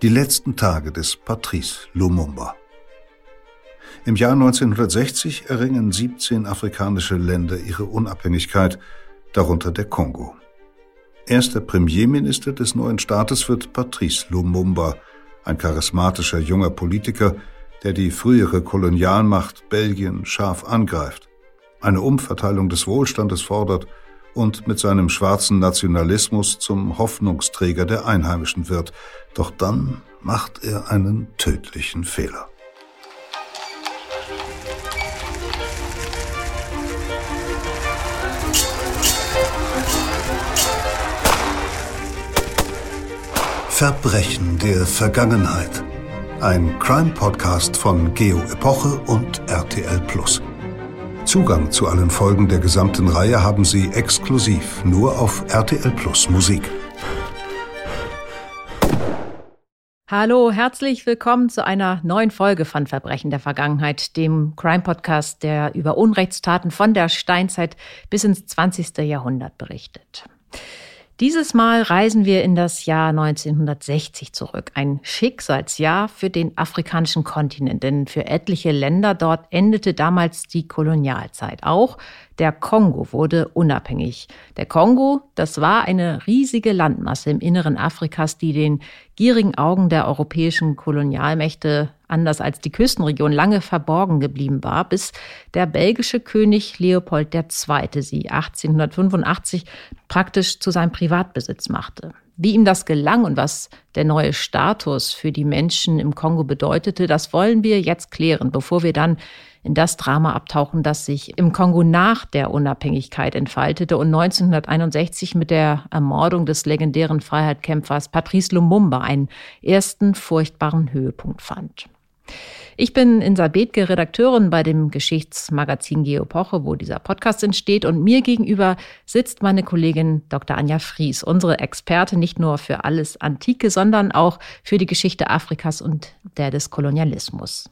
Die letzten Tage des Patrice Lumumba. Im Jahr 1960 erringen 17 afrikanische Länder ihre Unabhängigkeit, darunter der Kongo. Erster Premierminister des neuen Staates wird Patrice Lumumba, ein charismatischer junger Politiker, der die frühere Kolonialmacht Belgien scharf angreift, eine Umverteilung des Wohlstandes fordert und mit seinem schwarzen Nationalismus zum Hoffnungsträger der Einheimischen wird. Doch dann macht er einen tödlichen Fehler. Verbrechen der Vergangenheit. Ein Crime-Podcast von Geo Epoche und RTL Plus. Zugang zu allen Folgen der gesamten Reihe haben Sie exklusiv nur auf RTL Plus Musik. Hallo, herzlich willkommen zu einer neuen Folge von Verbrechen der Vergangenheit, dem Crime-Podcast, der über Unrechtstaten von der Steinzeit bis ins 20. Jahrhundert berichtet. Dieses Mal reisen wir in das Jahr 1960 zurück. Ein Schicksalsjahr für den afrikanischen Kontinent, denn für etliche Länder dort endete damals die Kolonialzeit. Auch der Kongo wurde unabhängig. Der Kongo, das war eine riesige Landmasse im Inneren Afrikas, die den gierigen Augen der europäischen Kolonialmächte anders als die Küstenregion lange verborgen geblieben war, bis der belgische König Leopold II. sie 1885 praktisch zu seinem Privatbesitz machte. Wie ihm das gelang und was der neue Status für die Menschen im Kongo bedeutete, das wollen wir jetzt klären, bevor wir dann in das Drama abtauchen, das sich im Kongo nach der Unabhängigkeit entfaltete und 1961 mit der Ermordung des legendären Freiheitskämpfers Patrice Lumumba einen ersten furchtbaren Höhepunkt fand. Ich bin Insa Bethke, Redakteurin bei dem Geschichtsmagazin Geopoche, wo dieser Podcast entsteht. Und mir gegenüber sitzt meine Kollegin Dr. Anja Fries, unsere Experte nicht nur für alles Antike, sondern auch für die Geschichte Afrikas und der des Kolonialismus.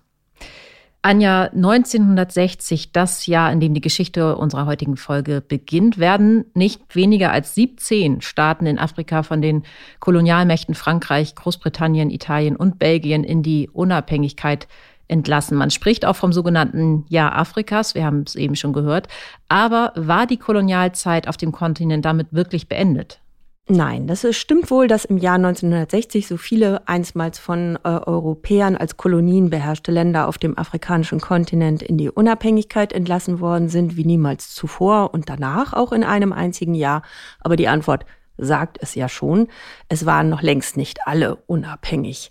Anja, 1960, das Jahr, in dem die Geschichte unserer heutigen Folge beginnt, werden nicht weniger als 17 Staaten in Afrika von den Kolonialmächten Frankreich, Großbritannien, Italien und Belgien in die Unabhängigkeit entlassen. Man spricht auch vom sogenannten Jahr Afrikas, wir haben es eben schon gehört. Aber war die Kolonialzeit auf dem Kontinent damit wirklich beendet? Nein, das ist, stimmt wohl, dass im Jahr 1960 so viele einstmals von äh, Europäern als Kolonien beherrschte Länder auf dem afrikanischen Kontinent in die Unabhängigkeit entlassen worden sind wie niemals zuvor und danach auch in einem einzigen Jahr. Aber die Antwort sagt es ja schon. Es waren noch längst nicht alle unabhängig.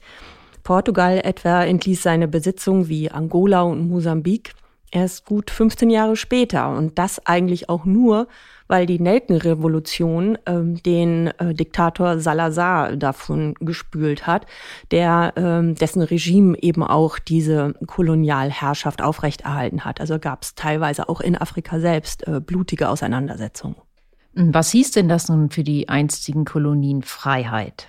Portugal etwa entließ seine Besitzung wie Angola und Mosambik erst gut 15 Jahre später und das eigentlich auch nur, weil die Nelkenrevolution ähm, den äh, Diktator Salazar davon gespült hat, der ähm, dessen Regime eben auch diese Kolonialherrschaft aufrechterhalten hat. Also gab es teilweise auch in Afrika selbst äh, blutige Auseinandersetzungen. Was hieß denn das nun für die einstigen Kolonien Freiheit?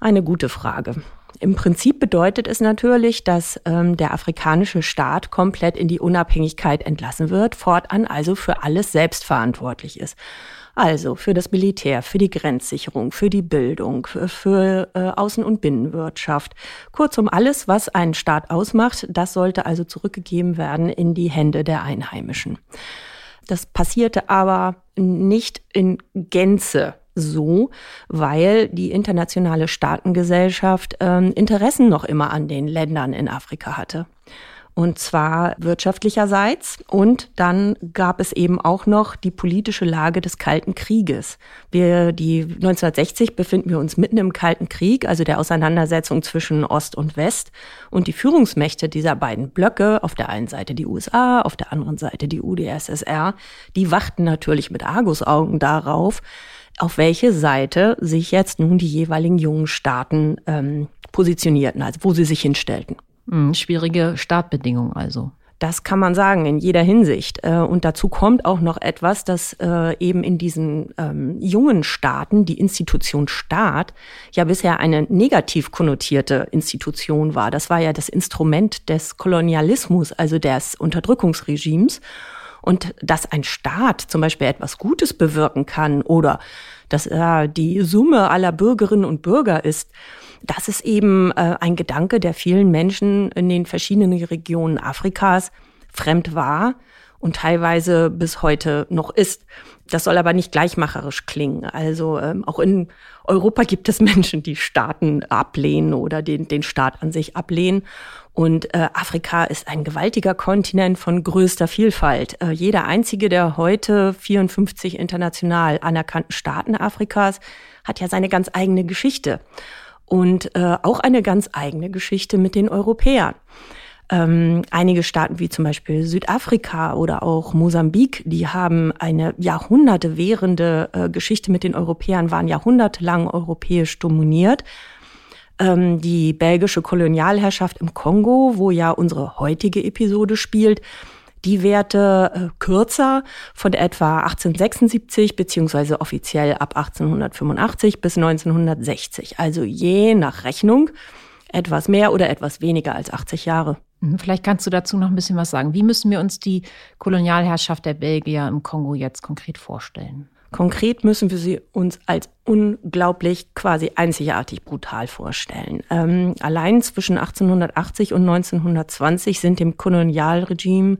Eine gute Frage. Im Prinzip bedeutet es natürlich, dass ähm, der afrikanische Staat komplett in die Unabhängigkeit entlassen wird, fortan also für alles selbst verantwortlich ist. Also für das Militär, für die Grenzsicherung, für die Bildung, für äh, Außen- und Binnenwirtschaft. Kurzum, alles, was einen Staat ausmacht, das sollte also zurückgegeben werden in die Hände der Einheimischen. Das passierte aber nicht in Gänze so, weil die internationale Staatengesellschaft äh, Interessen noch immer an den Ländern in Afrika hatte. Und zwar wirtschaftlicherseits. Und dann gab es eben auch noch die politische Lage des Kalten Krieges. Wir, die 1960 befinden wir uns mitten im Kalten Krieg, also der Auseinandersetzung zwischen Ost und West. Und die Führungsmächte dieser beiden Blöcke, auf der einen Seite die USA, auf der anderen Seite die UdSSR, die wachten natürlich mit Argusaugen darauf, auf welche Seite sich jetzt nun die jeweiligen jungen Staaten ähm, positionierten, also wo sie sich hinstellten. Mhm, schwierige Startbedingungen also. Das kann man sagen in jeder Hinsicht. Äh, und dazu kommt auch noch etwas, dass äh, eben in diesen ähm, jungen Staaten die Institution Staat ja bisher eine negativ konnotierte Institution war. Das war ja das Instrument des Kolonialismus, also des Unterdrückungsregimes. Und dass ein Staat zum Beispiel etwas Gutes bewirken kann oder dass er die Summe aller Bürgerinnen und Bürger ist, das ist eben äh, ein Gedanke, der vielen Menschen in den verschiedenen Regionen Afrikas fremd war und teilweise bis heute noch ist. Das soll aber nicht gleichmacherisch klingen. Also ähm, auch in Europa gibt es Menschen, die Staaten ablehnen oder den, den Staat an sich ablehnen. Und äh, Afrika ist ein gewaltiger Kontinent von größter Vielfalt. Äh, jeder einzige der heute 54 international anerkannten Staaten Afrikas hat ja seine ganz eigene Geschichte und äh, auch eine ganz eigene Geschichte mit den Europäern. Ähm, einige Staaten wie zum Beispiel Südafrika oder auch Mosambik, die haben eine Jahrhunderte währende äh, Geschichte mit den Europäern, waren jahrhundertelang europäisch dominiert. Ähm, die belgische Kolonialherrschaft im Kongo, wo ja unsere heutige Episode spielt, die Werte äh, kürzer von etwa 1876 beziehungsweise offiziell ab 1885 bis 1960. Also je nach Rechnung etwas mehr oder etwas weniger als 80 Jahre. Mhm, vielleicht kannst du dazu noch ein bisschen was sagen. Wie müssen wir uns die Kolonialherrschaft der Belgier im Kongo jetzt konkret vorstellen? Konkret müssen wir sie uns als unglaublich quasi einzigartig brutal vorstellen. Ähm, allein zwischen 1880 und 1920 sind dem Kolonialregime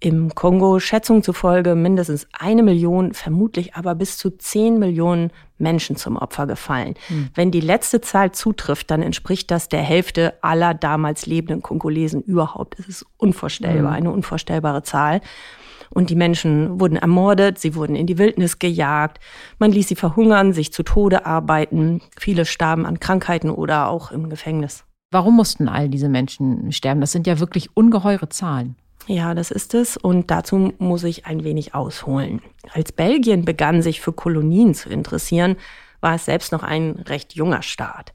im Kongo Schätzungen zufolge mindestens eine Million, vermutlich aber bis zu zehn Millionen Menschen zum Opfer gefallen. Hm. Wenn die letzte Zahl zutrifft, dann entspricht das der Hälfte aller damals lebenden Kongolesen überhaupt. Es ist unvorstellbar, hm. eine unvorstellbare Zahl. Und die Menschen wurden ermordet, sie wurden in die Wildnis gejagt, man ließ sie verhungern, sich zu Tode arbeiten. Viele starben an Krankheiten oder auch im Gefängnis. Warum mussten all diese Menschen sterben? Das sind ja wirklich ungeheure Zahlen. Ja, das ist es. Und dazu muss ich ein wenig ausholen. Als Belgien begann, sich für Kolonien zu interessieren, war es selbst noch ein recht junger Staat.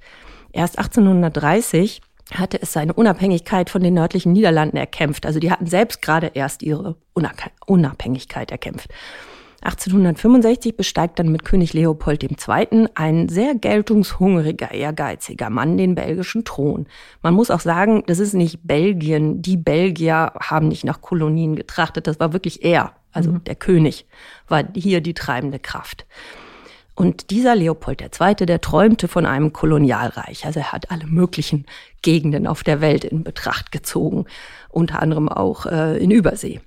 Erst 1830 hatte es seine Unabhängigkeit von den nördlichen Niederlanden erkämpft. Also die hatten selbst gerade erst ihre Unabhängigkeit erkämpft. 1865 besteigt dann mit König Leopold II. ein sehr geltungshungriger, ehrgeiziger Mann den belgischen Thron. Man muss auch sagen, das ist nicht Belgien. Die Belgier haben nicht nach Kolonien getrachtet. Das war wirklich er, also mhm. der König, war hier die treibende Kraft. Und dieser Leopold II., der träumte von einem Kolonialreich. Also er hat alle möglichen Gegenden auf der Welt in Betracht gezogen, unter anderem auch äh, in Übersee.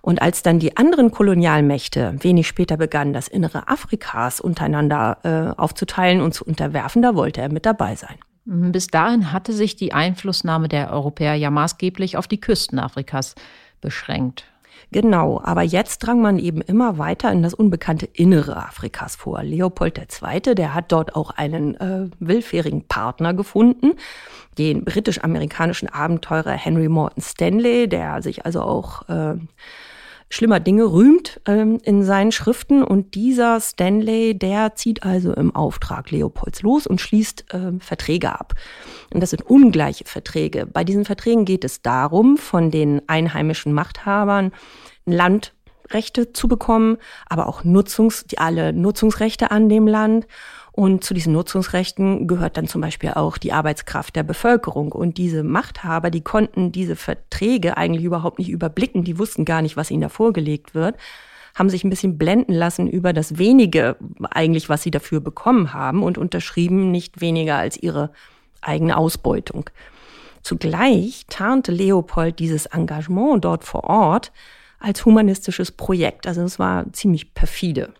Und als dann die anderen Kolonialmächte wenig später begannen, das Innere Afrikas untereinander äh, aufzuteilen und zu unterwerfen, da wollte er mit dabei sein. Mhm, bis dahin hatte sich die Einflussnahme der Europäer ja maßgeblich auf die Küsten Afrikas beschränkt. Genau, aber jetzt drang man eben immer weiter in das unbekannte Innere Afrikas vor. Leopold II., der hat dort auch einen äh, willfährigen Partner gefunden, den britisch-amerikanischen Abenteurer Henry Morton Stanley, der sich also auch äh, schlimmer Dinge rühmt ähm, in seinen Schriften. Und dieser Stanley, der zieht also im Auftrag Leopolds los und schließt ähm, Verträge ab. Und das sind ungleiche Verträge. Bei diesen Verträgen geht es darum, von den einheimischen Machthabern Landrechte zu bekommen, aber auch Nutzungs, alle Nutzungsrechte an dem Land und zu diesen Nutzungsrechten gehört dann zum Beispiel auch die Arbeitskraft der Bevölkerung. Und diese Machthaber, die konnten diese Verträge eigentlich überhaupt nicht überblicken. Die wussten gar nicht, was ihnen da vorgelegt wird haben sich ein bisschen blenden lassen über das wenige eigentlich, was sie dafür bekommen haben und unterschrieben nicht weniger als ihre eigene Ausbeutung. Zugleich tarnte Leopold dieses Engagement dort vor Ort als humanistisches Projekt. Also es war ziemlich perfide.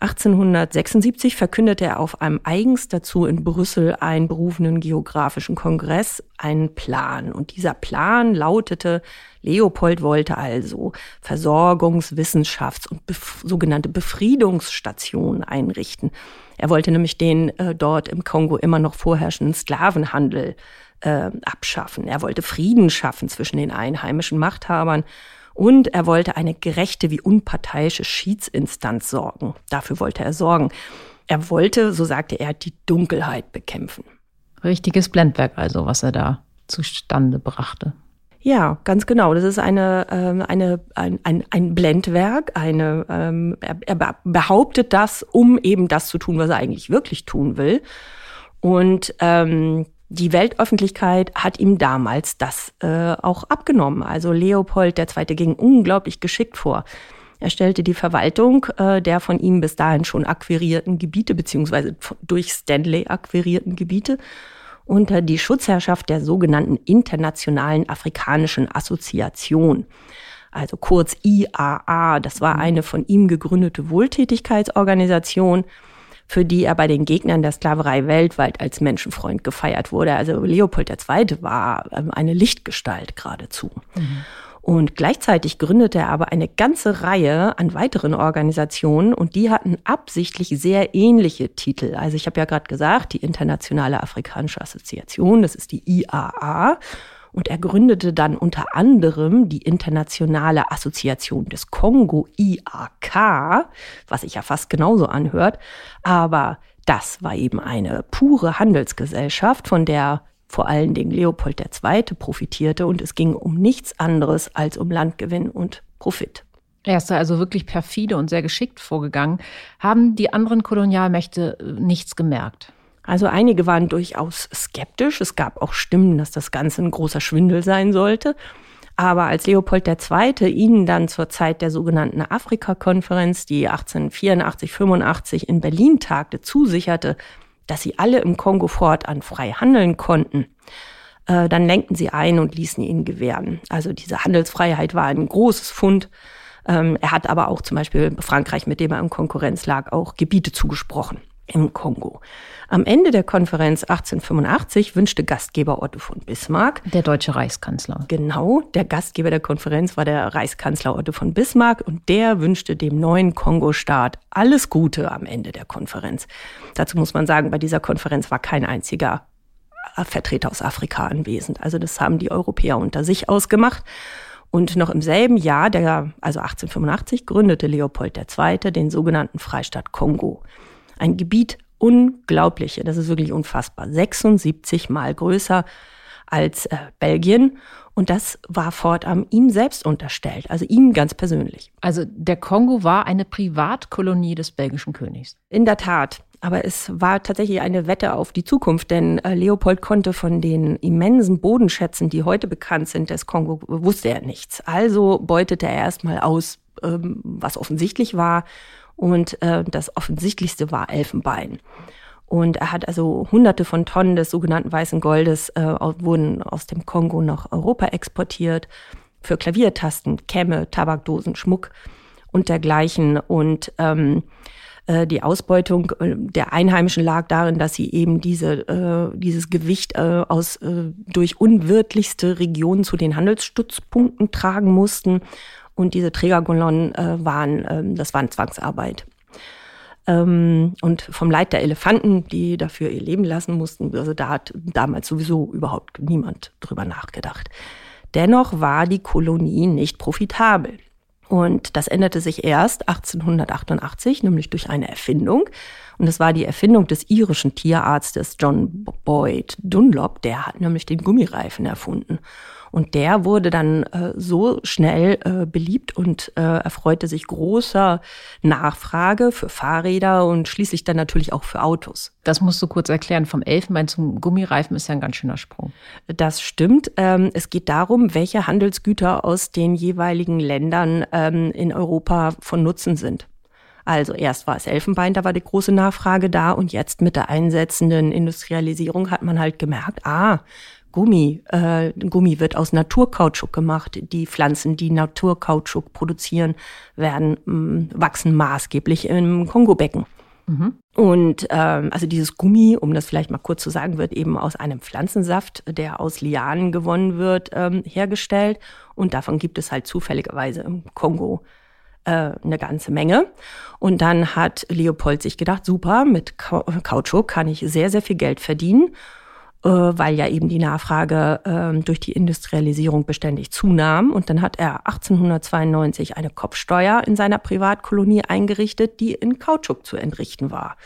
1876 verkündete er auf einem eigens dazu in Brüssel einberufenen geografischen Kongress einen Plan. Und dieser Plan lautete, Leopold wollte also Versorgungs-, Wissenschafts- und bef sogenannte Befriedungsstationen einrichten. Er wollte nämlich den äh, dort im Kongo immer noch vorherrschenden Sklavenhandel äh, abschaffen. Er wollte Frieden schaffen zwischen den einheimischen Machthabern und er wollte eine gerechte wie unparteiische Schiedsinstanz sorgen. Dafür wollte er sorgen. Er wollte, so sagte er, die Dunkelheit bekämpfen. Richtiges Blendwerk also, was er da zustande brachte. Ja, ganz genau. Das ist eine, ähm, eine, ein, ein, ein Blendwerk. Eine, ähm, er, er behauptet das, um eben das zu tun, was er eigentlich wirklich tun will. Und ähm, Die Weltöffentlichkeit hat ihm damals das äh, auch abgenommen. Also Leopold II. ging unglaublich geschickt vor. Er stellte die Verwaltung äh, der von ihm bis dahin schon akquirierten Gebiete beziehungsweise durch Stanley akquirierten Gebiete unter die Schutzherrschaft der sogenannten Internationalen Afrikanischen Assoziation. Also kurz IAA, das war eine von ihm gegründete Wohltätigkeitsorganisation, für die er bei den Gegnern der Sklaverei weltweit als Menschenfreund gefeiert wurde. Also Leopold II. war ähm, eine Lichtgestalt geradezu. Mhm. Und gleichzeitig gründete er aber eine ganze Reihe an weiteren Organisationen und die hatten absichtlich sehr ähnliche Titel. Also ich habe ja gerade gesagt, die Internationale Afrikanische Assoziation, das ist die IAA. Und er gründete dann unter anderem die Internationale Assoziation des Kongo, IAK, was sich ja fast genauso anhört. Aber das war eben eine pure Handelsgesellschaft, von der vor allen Dingen Leopold II. profitierte und es ging um nichts anderes als um Landgewinn und Profit. Er ist da also wirklich perfide und sehr geschickt vorgegangen. Haben die anderen Kolonialmächte äh, nichts gemerkt? Also einige waren durchaus skeptisch. Es gab auch Stimmen, dass das Ganze ein großer Schwindel sein sollte. Aber als Leopold II. ihnen dann zur Zeit der sogenannten Afrika-Konferenz, die 1884, 85 in Berlin tagte, zusicherte, dass sie alle im Kongo fortan frei handeln konnten, äh, dann lenkten sie ein und ließen ihn gewähren. Also diese Handelsfreiheit war ein großes Fund. Ähm, er hat aber auch zum Beispiel Frankreich, mit dem er in Konkurrenz lag, auch Gebiete zugesprochen im Kongo. Am Ende der Konferenz 1885 wünschte Gastgeber Otto von Bismarck, der deutsche Reichskanzler. Genau, der Gastgeber der Konferenz war der Reichskanzler Otto von Bismarck und der wünschte dem neuen Kongo-Staat alles Gute am Ende der Konferenz. Dazu muss man sagen, bei dieser Konferenz war kein einziger Vertreter aus Afrika anwesend. Also das haben die Europäer unter sich ausgemacht. Und noch im selben Jahr, der, also 1885, gründete Leopold II. den sogenannten Freistaat Kongo. Ein Gebiet unglaubliche, das ist wirklich unfassbar, 76 mal größer als äh, Belgien. Und das war fortan ihm selbst unterstellt, also ihm ganz persönlich. Also der Kongo war eine Privatkolonie des belgischen Königs. In der Tat. Aber es war tatsächlich eine Wette auf die Zukunft, denn äh, Leopold konnte von den immensen Bodenschätzen, die heute bekannt sind, des Kongo, wusste er nichts. Also beutete er erstmal aus, ähm, was offensichtlich war, und äh, das offensichtlichste war Elfenbein. Und er hat also hunderte von Tonnen des sogenannten weißen Goldes äh, wurden aus dem Kongo nach Europa exportiert für Klaviertasten, Kämme, Tabakdosen, Schmuck und dergleichen. Und ähm, äh, die Ausbeutung äh, der Einheimischen lag darin, dass sie eben diese, äh, dieses Gewicht äh, aus äh, durch unwirtlichste Regionen zu den Handelsstützpunkten tragen mussten und diese Trägerkolonnen äh, waren, ähm, das waren Zwangsarbeit. Ähm, und vom Leid der Elefanten, die dafür ihr Leben lassen mussten, also da hat damals sowieso überhaupt niemand drüber nachgedacht. Dennoch war die Kolonie nicht profitabel. Und das änderte sich erst 1888, nämlich durch eine Erfindung. Und das war die Erfindung des irischen Tierarztes John Boyd Dunlop. Der hat nämlich den Gummireifen erfunden. Und der wurde dann äh, so schnell äh, beliebt und äh, erfreute sich großer Nachfrage für Fahrräder und schließlich dann natürlich auch für Autos. Das musst du kurz erklären. Vom Elfenbein zum Gummireifen ist ja ein ganz schöner Sprung. Das stimmt. Ähm, es geht darum, welche Handelsgüter aus den jeweiligen Ländern ähm, in Europa von Nutzen sind. Also erst war es Elfenbein, da war die große Nachfrage da und jetzt mit der einsetzenden Industrialisierung hat man halt gemerkt, ah, Gummi. Äh, Gummi wird aus Naturkautschuk gemacht. Die Pflanzen, die Naturkautschuk produzieren, werden mh, mm, wachsen maßgeblich im Kongobecken. Mhm. Und ähm, also dieses Gummi, um das vielleicht mal kurz zu sagen, wird eben aus einem Pflanzensaft, der aus Lianen gewonnen wird, ähm, hergestellt. Und davon gibt es halt zufälligerweise im Kongo äh, eine ganze Menge. Und dann hat Leopold sich gedacht, super, mit Kautschuk kann ich sehr, sehr viel Geld verdienen. Äh, weil ja eben die Nachfrage äh, durch die Industrialisierung beständig zunahm. Und dann hat er 1892 eine Kopfsteuer in seiner Privatkolonie eingerichtet, die in Kautschuk zu entrichten war.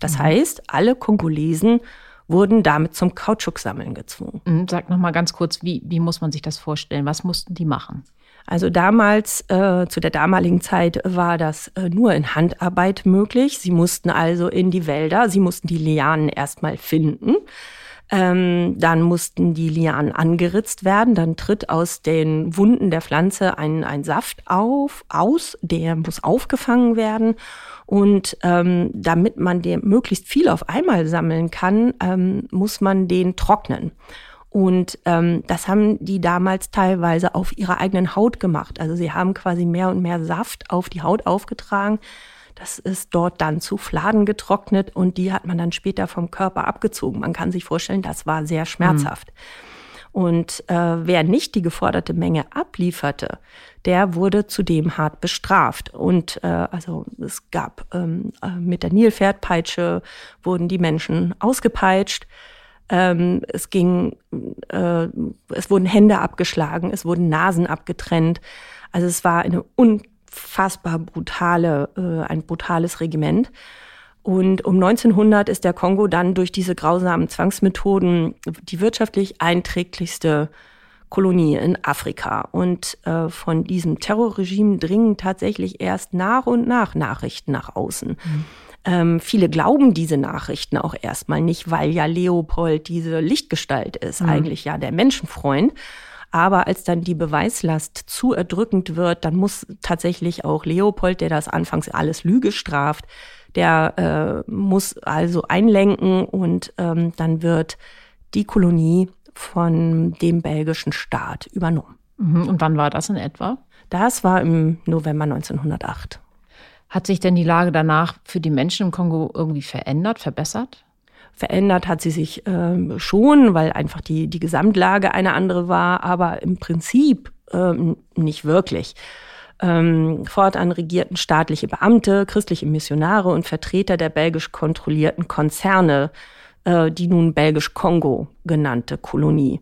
Das mhm. heißt, alle Kongolesen wurden damit zum Kautschuksammeln gezwungen. Mhm, sag noch mal ganz kurz, wie, wie muss man sich das vorstellen? Was mussten die machen? Also damals, äh, zu der damaligen Zeit, war das äh, nur in Handarbeit möglich. Sie mussten also in die Wälder, sie mussten die Lianen erstmal finden. Ähm, dann mussten die Lianen angeritzt werden. Dann tritt aus den Wunden der Pflanze ein, ein Saft auf, aus. Der muss aufgefangen werden. Und ähm, damit man den möglichst viel auf einmal sammeln kann, ähm, muss man den trocknen. Und ähm, das haben die damals teilweise auf ihrer eigenen Haut gemacht. Also sie haben quasi mehr und mehr Saft auf die Haut aufgetragen. Das ist dort dann zu Fladen getrocknet und die hat man dann später vom Körper abgezogen. Man kann sich vorstellen, das war sehr schmerzhaft. Mhm. Und äh, wer nicht die geforderte Menge ablieferte, der wurde zudem hart bestraft. Und äh, also es gab ähm, äh, mit der Nilpferdpeitsche wurden die Menschen ausgepeitscht. Ähm, es ging, äh, es wurden Hände abgeschlagen, es wurden Nasen abgetrennt. Also es war eine unfassbar brutale, äh, ein brutales Regiment. Und um 1900 ist der Kongo dann durch diese grausamen Zwangsmethoden die wirtschaftlich einträglichste Kolonie in Afrika. Und äh, von diesem Terrorregime dringen tatsächlich erst nach und nach Nachrichten nach außen. Mhm. Ähm, viele glauben diese Nachrichten auch erstmal nicht, weil ja Leopold diese Lichtgestalt ist, mhm. eigentlich ja der Menschenfreund. Aber als dann die Beweislast zu erdrückend wird, dann muss tatsächlich auch Leopold, der das anfangs alles Lüge straft, der äh, muss also einlenken und ähm, dann wird die Kolonie von dem belgischen Staat übernommen. Mhm. Und wann war das in etwa? Das war im November 1908. Hat sich denn die Lage danach für die Menschen im Kongo irgendwie verändert, verbessert? Verändert hat sie sich ähm, schon, weil einfach die, die Gesamtlage eine andere war, aber im Prinzip ähm, nicht wirklich. Ähm, fortan regierten staatliche Beamte, christliche Missionare und Vertreter der belgisch kontrollierten Konzerne äh, die nun Belgisch-Kongo genannte Kolonie.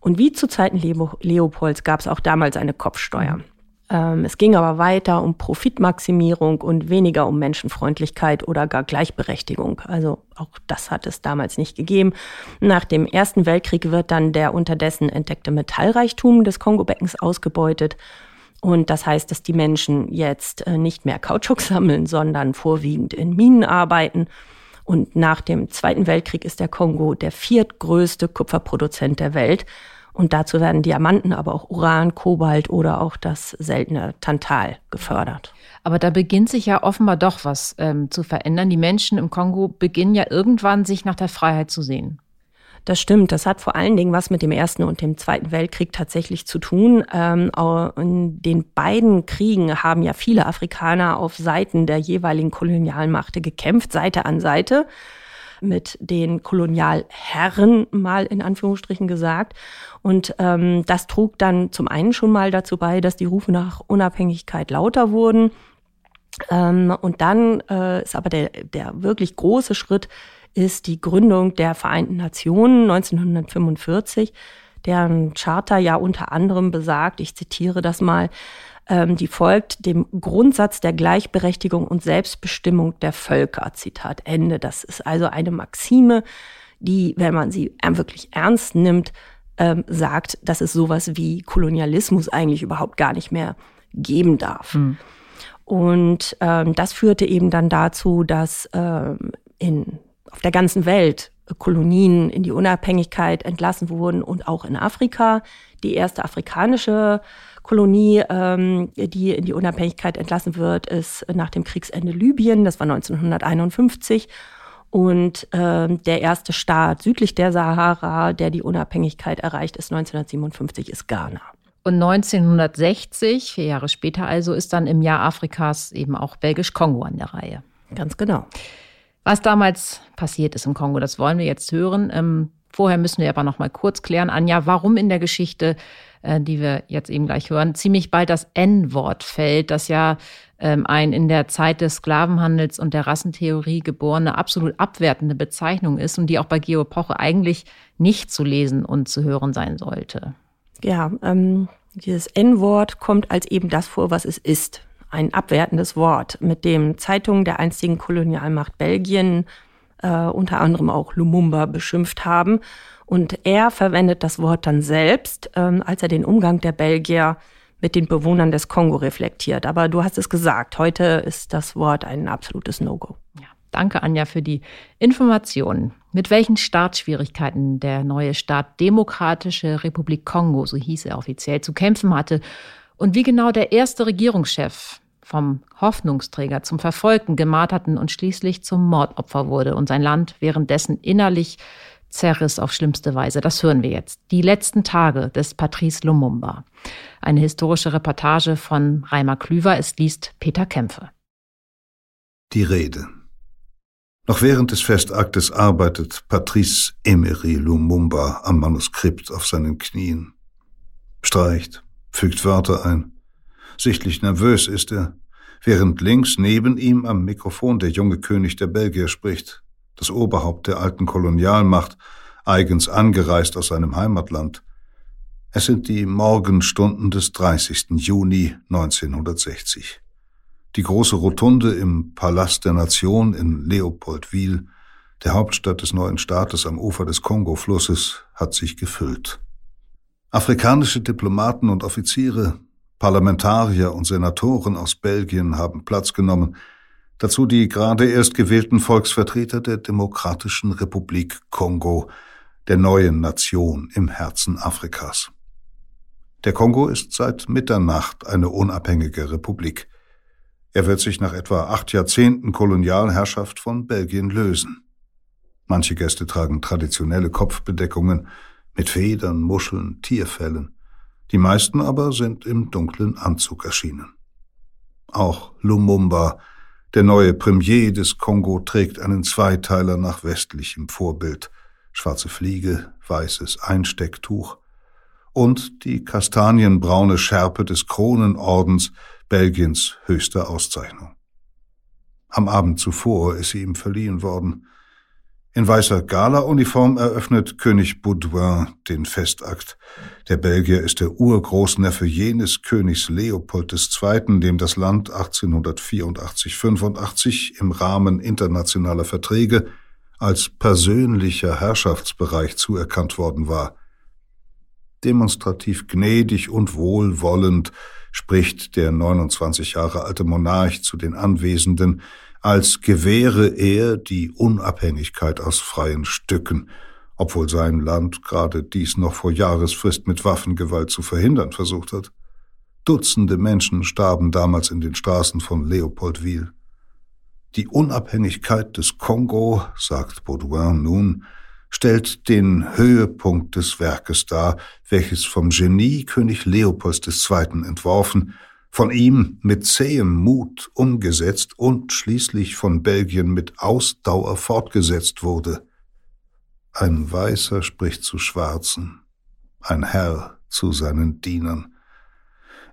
Und wie zu Zeiten Leopolds gab es auch damals eine Kopfsteuer. Mhm. Ähm, es ging aber weiter um Profitmaximierung und weniger um Menschenfreundlichkeit oder gar Gleichberechtigung. Also auch das hat es damals nicht gegeben. Nach dem Ersten Weltkrieg wird dann der unterdessen entdeckte Metallreichtum des Kongo-Beckens ausgebeutet. Und das heißt, dass die Menschen jetzt äh, nicht mehr Kautschuk sammeln, sondern vorwiegend in Minen arbeiten. Und nach dem Zweiten Weltkrieg ist der Kongo der viertgrößte Kupferproduzent der Welt. Und dazu werden Diamanten, aber auch Uran, Kobalt oder auch das seltene Tantal gefördert. Aber da beginnt sich ja offenbar doch was ähm, zu verändern. Die Menschen im Kongo beginnen ja irgendwann sich nach der Freiheit zu sehen. Das stimmt. Das hat vor allen Dingen was mit dem Ersten und dem Zweiten Weltkrieg tatsächlich zu tun. Ähm, in den beiden Kriegen haben ja viele Afrikaner auf Seiten der jeweiligen Kolonialmachte gekämpft, Seite an Seite mit den Kolonialherren mal in Anführungsstrichen gesagt. Und ähm, das trug dann zum einen schon mal dazu bei, dass die Rufe nach Unabhängigkeit lauter wurden. Ähm, und dann äh, ist aber der, der wirklich große Schritt, ist die Gründung der Vereinten Nationen 1945, deren Charter ja unter anderem besagt, ich zitiere das mal, ähm, die folgt dem Grundsatz der Gleichberechtigung und Selbstbestimmung der Völker. Zitat Ende. Das ist also eine Maxime, die, wenn man sie wirklich ernst nimmt, ähm, sagt, dass es sowas wie Kolonialismus eigentlich überhaupt gar nicht mehr geben darf. Mhm. Und ähm, das führte eben dann dazu, dass ähm, in, auf der ganzen Welt Kolonien in die Unabhängigkeit entlassen wurden und auch in Afrika. Die erste afrikanische Kolonie, ähm, die in die Unabhängigkeit entlassen wird, ist nach dem Kriegsende Libyen. Das war 1951. Und ähm, der erste Staat südlich der Sahara, der die Unabhängigkeit erreicht, ist 1957, ist Ghana. Und 1960, vier Jahre später also, ist dann im Jahr Afrikas eben auch Belgisch-Kongo an der Reihe. Ganz genau. Was damals passiert ist im Kongo, das wollen wir jetzt hören. Ähm, vorher müssen wir aber noch mal kurz klären, Anja, warum in der Geschichte äh, die wir jetzt eben gleich hören, ziemlich bald das N-Wort fällt, das ja ähm, ein in der Zeit des Sklavenhandels und der Rassentheorie geborene, absolut abwertende Bezeichnung ist und die auch bei Geo Poche eigentlich nicht zu lesen und zu hören sein sollte. Ja, ähm, dieses N-Wort kommt als eben das vor, was es ist. Ein abwertendes Wort, mit dem Zeitungen der einstigen Kolonialmacht Belgien, äh, unter anderem auch Lumumba, beschimpft haben und er verwendet das Wort dann selbst, ähm, als er den Umgang der Belgier mit den Bewohnern des Kongo reflektiert. Aber du hast es gesagt, heute ist das Wort ein absolutes No-Go. Ja. Danke, Anja, für die Informationen. Mit welchen Startschwierigkeiten der neue Staat Demokratische Republik Kongo, so hieß er offiziell, zu kämpfen hatte und wie genau der erste Regierungschef vom Hoffnungsträger zum Verfolgten, Gemarterten und schließlich zum Mordopfer wurde und sein Land währenddessen innerlich zerriss auf schlimmste Weise. Das hören wir jetzt. Die letzten Tage des Patrice Lumumba. Eine historische Reportage von Reimer Klüver. Es liest Peter Kämpfe. Die Rede. Noch während des Festaktes arbeitet Patrice Emery Lumumba am Manuskript auf seinen Knien. Streicht, fügt Wörter ein. Sichtlich nervös ist er, während links neben ihm am Mikrofon der junge König der Belgier spricht, das Oberhaupt der alten Kolonialmacht, eigens angereist aus seinem Heimatland. Es sind die Morgenstunden des 30. Juni 1960. Die große Rotunde im Palast der Nation in Leopoldwil, der Hauptstadt des neuen Staates am Ufer des Kongo-Flusses, hat sich gefüllt. Afrikanische Diplomaten und Offiziere, Parlamentarier und Senatoren aus Belgien haben Platz genommen, dazu die gerade erst gewählten Volksvertreter der Demokratischen Republik Kongo, der neuen Nation im Herzen Afrikas. Der Kongo ist seit Mitternacht eine unabhängige Republik. Er wird sich nach etwa acht Jahrzehnten Kolonialherrschaft von Belgien lösen. Manche Gäste tragen traditionelle Kopfbedeckungen mit Federn, Muscheln, Tierfellen. Die meisten aber sind im dunklen Anzug erschienen. Auch Lumumba, der neue Premier des Kongo, trägt einen Zweiteiler nach westlichem Vorbild, schwarze Fliege, weißes Einstecktuch und die kastanienbraune Schärpe des Kronenordens, Belgiens höchste Auszeichnung. Am Abend zuvor ist sie ihm verliehen worden, in weißer Gala-Uniform eröffnet König Baudouin den Festakt. Der Belgier ist der Urgroßneffe jenes Königs Leopold II., dem das Land 1884-85 im Rahmen internationaler Verträge als persönlicher Herrschaftsbereich zuerkannt worden war. Demonstrativ gnädig und wohlwollend spricht der 29 Jahre alte Monarch zu den Anwesenden, als gewähre er die Unabhängigkeit aus freien Stücken, obwohl sein Land gerade dies noch vor Jahresfrist mit Waffengewalt zu verhindern versucht hat. Dutzende Menschen starben damals in den Straßen von Leopoldville. Die Unabhängigkeit des Kongo, sagt Baudouin nun, stellt den Höhepunkt des Werkes dar, welches vom Genie König Leopolds II. entworfen von ihm mit zähem Mut umgesetzt und schließlich von Belgien mit Ausdauer fortgesetzt wurde. Ein Weißer spricht zu Schwarzen, ein Herr zu seinen Dienern.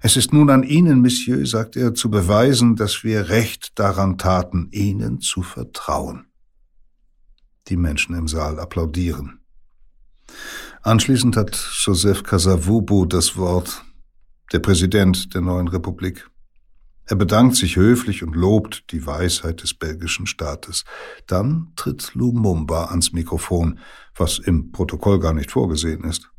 Es ist nun an Ihnen, Monsieur, sagt er, zu beweisen, dass wir recht daran taten, Ihnen zu vertrauen. Die Menschen im Saal applaudieren. Anschließend hat Joseph Casavubo das Wort, der Präsident der neuen Republik. Er bedankt sich höflich und lobt die Weisheit des belgischen Staates. Dann tritt Lumumba ans Mikrofon, was im Protokoll gar nicht vorgesehen ist.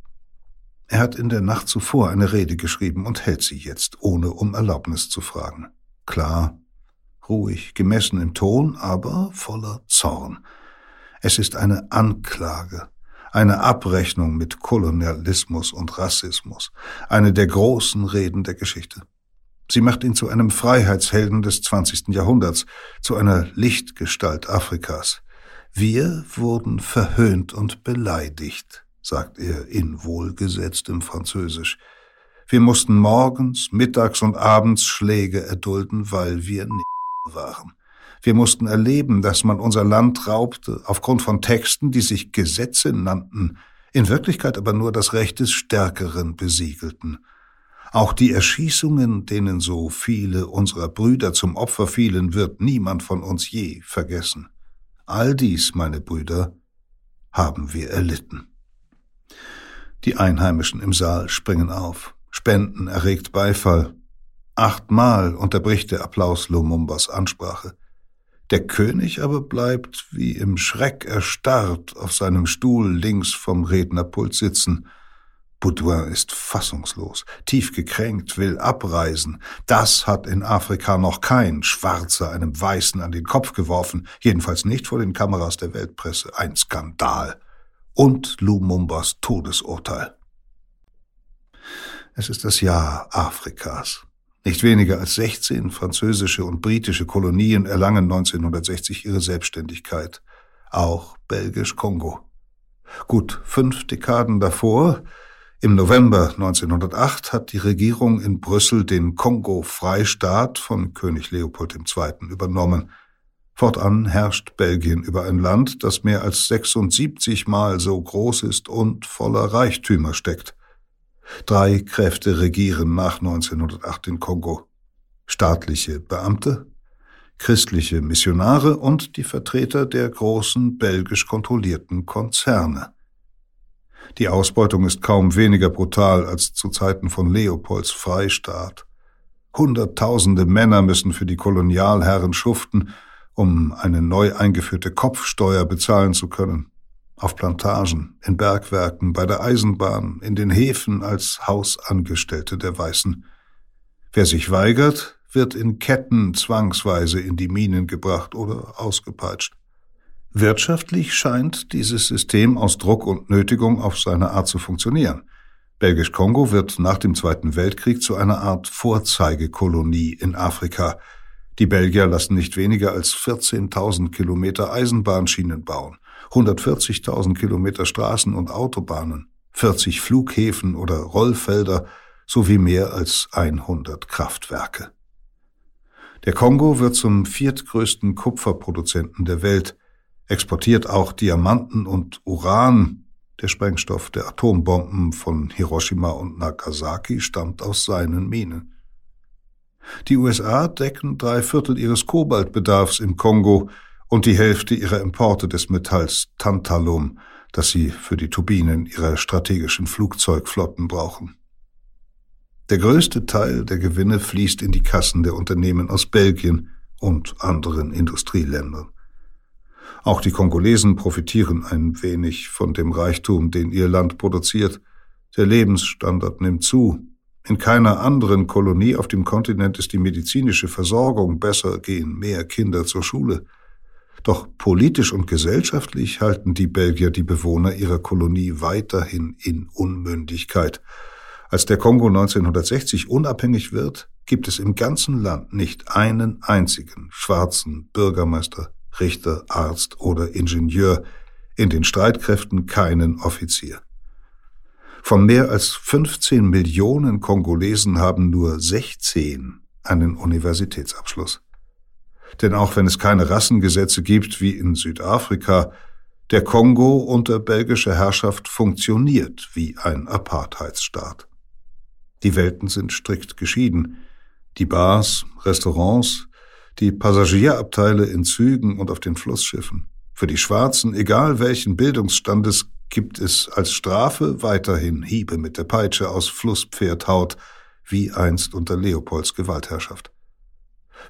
Er hat in der Nacht zuvor eine Rede geschrieben und hält sie jetzt, ohne um Erlaubnis zu fragen. Klar, ruhig, gemessen im Ton, aber voller Zorn. Es ist eine Anklage, eine Abrechnung mit Kolonialismus und Rassismus, eine der großen Reden der Geschichte. Sie macht ihn zu einem Freiheitshelden des 20. Jahrhunderts, zu einer Lichtgestalt Afrikas. Wir wurden verhöhnt und beleidigt, sagt er in wohlgesetztem Französisch. Wir mussten morgens, mittags und abends Schläge erdulden, weil wir nicht waren. Wir mussten erleben, dass man unser Land raubte, aufgrund von Texten, die sich Gesetze nannten, in Wirklichkeit aber nur das Recht des Stärkeren besiegelten. Auch die Erschießungen, denen so viele unserer Brüder zum Opfer fielen, wird niemand von uns je vergessen. All dies, meine Brüder, haben wir erlitten. Die Einheimischen im Saal springen auf, spenden erregt Beifall. Achtmal unterbricht der Applaus Lumumbas Ansprache. Der König aber bleibt wie im Schreck erstarrt auf seinem Stuhl links vom Rednerpult sitzen. Baudouin ist fassungslos, tief gekränkt, will abreisen. Das hat in Afrika noch kein Schwarzer einem Weißen an den Kopf geworfen, jedenfalls nicht vor den Kameras der Weltpresse. Ein Skandal. Und Lumumbas Todesurteil. Es ist das Jahr Afrikas. Nicht weniger als 16 französische und britische Kolonien erlangen 1960 ihre Selbstständigkeit. Auch Belgisch-Kongo. Gut fünf Dekaden davor im November 1908 hat die Regierung in Brüssel den Kongo-Freistaat von König Leopold II. übernommen. Fortan herrscht Belgien über ein Land, das mehr als 76 Mal so groß ist und voller Reichtümer steckt. Drei Kräfte regieren nach 1908 in Kongo. Staatliche Beamte, christliche Missionare und die Vertreter der großen belgisch kontrollierten Konzerne. Die Ausbeutung ist kaum weniger brutal als zu Zeiten von Leopolds Freistaat. Hunderttausende Männer müssen für die Kolonialherren schuften, um eine neu eingeführte Kopfsteuer bezahlen zu können. Auf Plantagen, in Bergwerken, bei der Eisenbahn, in den Häfen als Hausangestellte der Weißen. Wer sich weigert, wird in Ketten zwangsweise in die Minen gebracht oder ausgepeitscht. Wirtschaftlich scheint dieses System aus Druck und Nötigung auf seine Art zu funktionieren. Belgisch-Kongo wird nach dem Zweiten Weltkrieg zu einer Art Vorzeigekolonie in Afrika. Die Belgier lassen nicht weniger als 14.000 Kilometer Eisenbahnschienen bauen, 140.000 Kilometer Straßen und Autobahnen, 40 Flughäfen oder Rollfelder sowie mehr als 100 Kraftwerke. Der Kongo wird zum viertgrößten Kupferproduzenten der Welt exportiert auch Diamanten und Uran. Der Sprengstoff der Atombomben von Hiroshima und Nagasaki stammt aus seinen Minen. Die USA decken drei Viertel ihres Kobaltbedarfs im Kongo und die Hälfte ihrer Importe des Metalls Tantalum, das sie für die Turbinen ihrer strategischen Flugzeugflotten brauchen. Der größte Teil der Gewinne fließt in die Kassen der Unternehmen aus Belgien und anderen Industrieländern. Auch die Kongolesen profitieren ein wenig von dem Reichtum, den ihr Land produziert. Der Lebensstandard nimmt zu. In keiner anderen Kolonie auf dem Kontinent ist die medizinische Versorgung besser, gehen mehr Kinder zur Schule. Doch politisch und gesellschaftlich halten die Belgier die Bewohner ihrer Kolonie weiterhin in Unmündigkeit. Als der Kongo 1960 unabhängig wird, gibt es im ganzen Land nicht einen einzigen schwarzen Bürgermeister, Richter, Arzt oder Ingenieur, in den Streitkräften keinen Offizier. Von mehr als 15 Millionen Kongolesen haben nur 16 einen Universitätsabschluss. Denn auch wenn es keine Rassengesetze gibt wie in Südafrika, der Kongo unter belgischer Herrschaft funktioniert wie ein Apartheidsstaat. Die Welten sind strikt geschieden. Die Bars, Restaurants, die Passagierabteile in Zügen und auf den Flussschiffen. Für die Schwarzen, egal welchen Bildungsstandes, gibt es als Strafe weiterhin Hiebe mit der Peitsche aus Flusspferdhaut, wie einst unter Leopolds Gewaltherrschaft.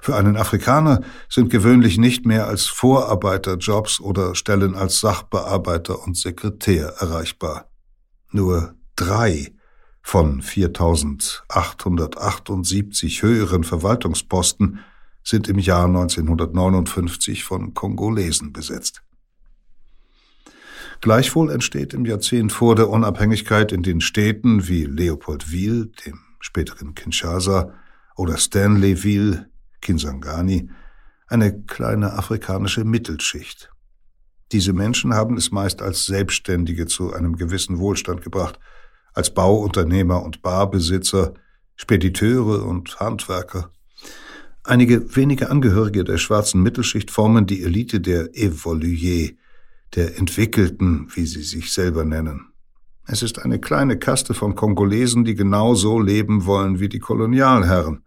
Für einen Afrikaner sind gewöhnlich nicht mehr als Vorarbeiterjobs oder Stellen als Sachbearbeiter und Sekretär erreichbar. Nur drei von 4878 höheren Verwaltungsposten sind im Jahr 1959 von Kongolesen besetzt. Gleichwohl entsteht im Jahrzehnt vor der Unabhängigkeit in den Städten wie Leopoldville, dem späteren Kinshasa, oder Stanleyville, Kinsangani, eine kleine afrikanische Mittelschicht. Diese Menschen haben es meist als Selbstständige zu einem gewissen Wohlstand gebracht, als Bauunternehmer und Barbesitzer, Spediteure und Handwerker. Einige wenige Angehörige der schwarzen Mittelschicht formen die Elite der Evoluiers, der Entwickelten, wie sie sich selber nennen. Es ist eine kleine Kaste von Kongolesen, die genau so leben wollen wie die Kolonialherren.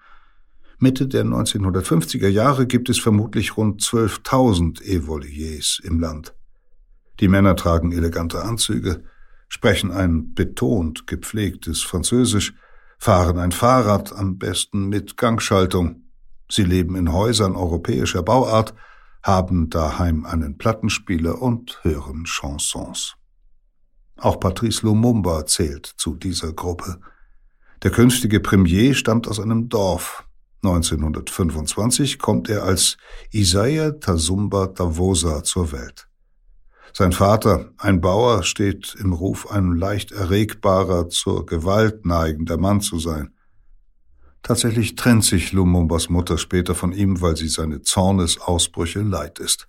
Mitte der 1950er Jahre gibt es vermutlich rund 12.000 Evoluiers im Land. Die Männer tragen elegante Anzüge, sprechen ein betont gepflegtes Französisch, fahren ein Fahrrad am besten mit Gangschaltung, Sie leben in Häusern europäischer Bauart, haben daheim einen Plattenspieler und hören Chansons. Auch Patrice Lumumba zählt zu dieser Gruppe. Der künftige Premier stammt aus einem Dorf. 1925 kommt er als Isaiah Tasumba Tavosa zur Welt. Sein Vater, ein Bauer, steht im Ruf, ein leicht erregbarer, zur Gewalt neigender Mann zu sein. Tatsächlich trennt sich Lumumbas Mutter später von ihm, weil sie seine Zornesausbrüche leid ist.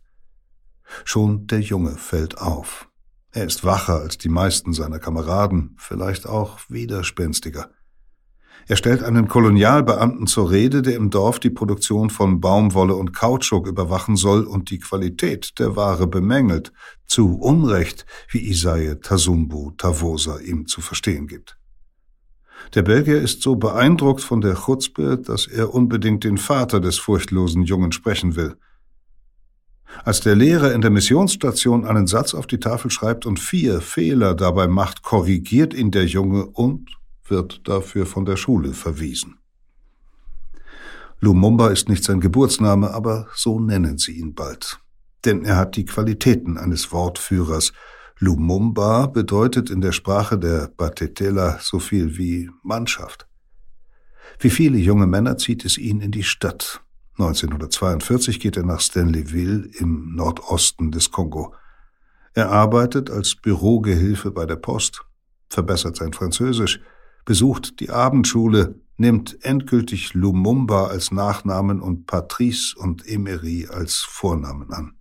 Schon der Junge fällt auf. Er ist wacher als die meisten seiner Kameraden, vielleicht auch widerspenstiger. Er stellt einen Kolonialbeamten zur Rede, der im Dorf die Produktion von Baumwolle und Kautschuk überwachen soll und die Qualität der Ware bemängelt, zu Unrecht, wie Isaiah Tasumbu Tavosa ihm zu verstehen gibt. Der Belgier ist so beeindruckt von der Chutzpe, dass er unbedingt den Vater des furchtlosen Jungen sprechen will. Als der Lehrer in der Missionsstation einen Satz auf die Tafel schreibt und vier Fehler dabei macht, korrigiert ihn der Junge und wird dafür von der Schule verwiesen. Lumumba ist nicht sein Geburtsname, aber so nennen sie ihn bald. Denn er hat die Qualitäten eines Wortführers. Lumumba bedeutet in der Sprache der Batetela so viel wie Mannschaft. Wie viele junge Männer zieht es ihn in die Stadt. 1942 geht er nach Stanleyville im Nordosten des Kongo. Er arbeitet als Bürogehilfe bei der Post, verbessert sein Französisch, besucht die Abendschule, nimmt endgültig Lumumba als Nachnamen und Patrice und Emery als Vornamen an.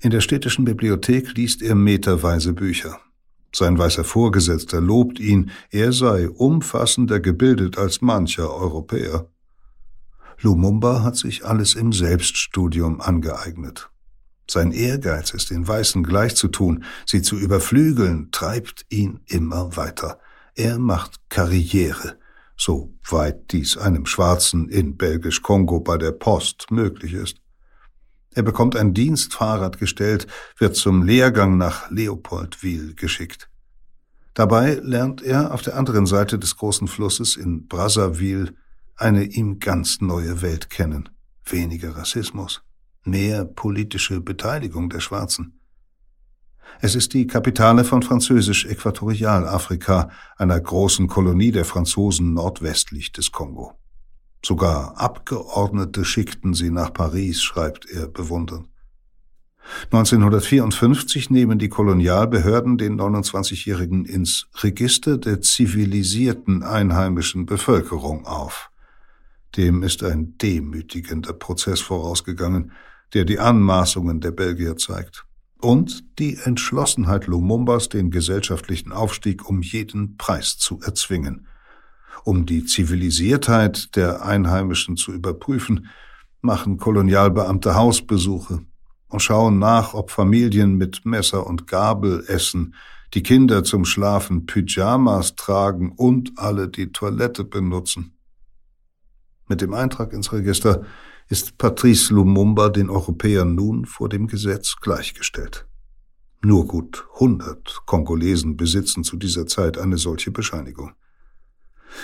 In der städtischen Bibliothek liest er meterweise Bücher. Sein weißer Vorgesetzter lobt ihn, er sei umfassender gebildet als mancher Europäer. Lumumba hat sich alles im Selbststudium angeeignet. Sein Ehrgeiz, es den Weißen gleich zu tun, sie zu überflügeln, treibt ihn immer weiter. Er macht Karriere, soweit dies einem Schwarzen in Belgisch-Kongo bei der Post möglich ist. Er bekommt ein Dienstfahrrad gestellt, wird zum Lehrgang nach Leopoldville geschickt. Dabei lernt er auf der anderen Seite des großen Flusses in Brazzaville eine ihm ganz neue Welt kennen. Weniger Rassismus, mehr politische Beteiligung der Schwarzen. Es ist die Kapitale von Französisch-Äquatorialafrika, einer großen Kolonie der Franzosen nordwestlich des Kongo. Sogar Abgeordnete schickten sie nach Paris, schreibt er bewundernd. 1954 nehmen die Kolonialbehörden den 29-Jährigen ins Register der zivilisierten einheimischen Bevölkerung auf. Dem ist ein demütigender Prozess vorausgegangen, der die Anmaßungen der Belgier zeigt und die Entschlossenheit Lumumbas, den gesellschaftlichen Aufstieg um jeden Preis zu erzwingen. Um die Zivilisiertheit der Einheimischen zu überprüfen, machen Kolonialbeamte Hausbesuche und schauen nach, ob Familien mit Messer und Gabel essen, die Kinder zum Schlafen Pyjamas tragen und alle die Toilette benutzen. Mit dem Eintrag ins Register ist Patrice Lumumba den Europäern nun vor dem Gesetz gleichgestellt. Nur gut 100 Kongolesen besitzen zu dieser Zeit eine solche Bescheinigung.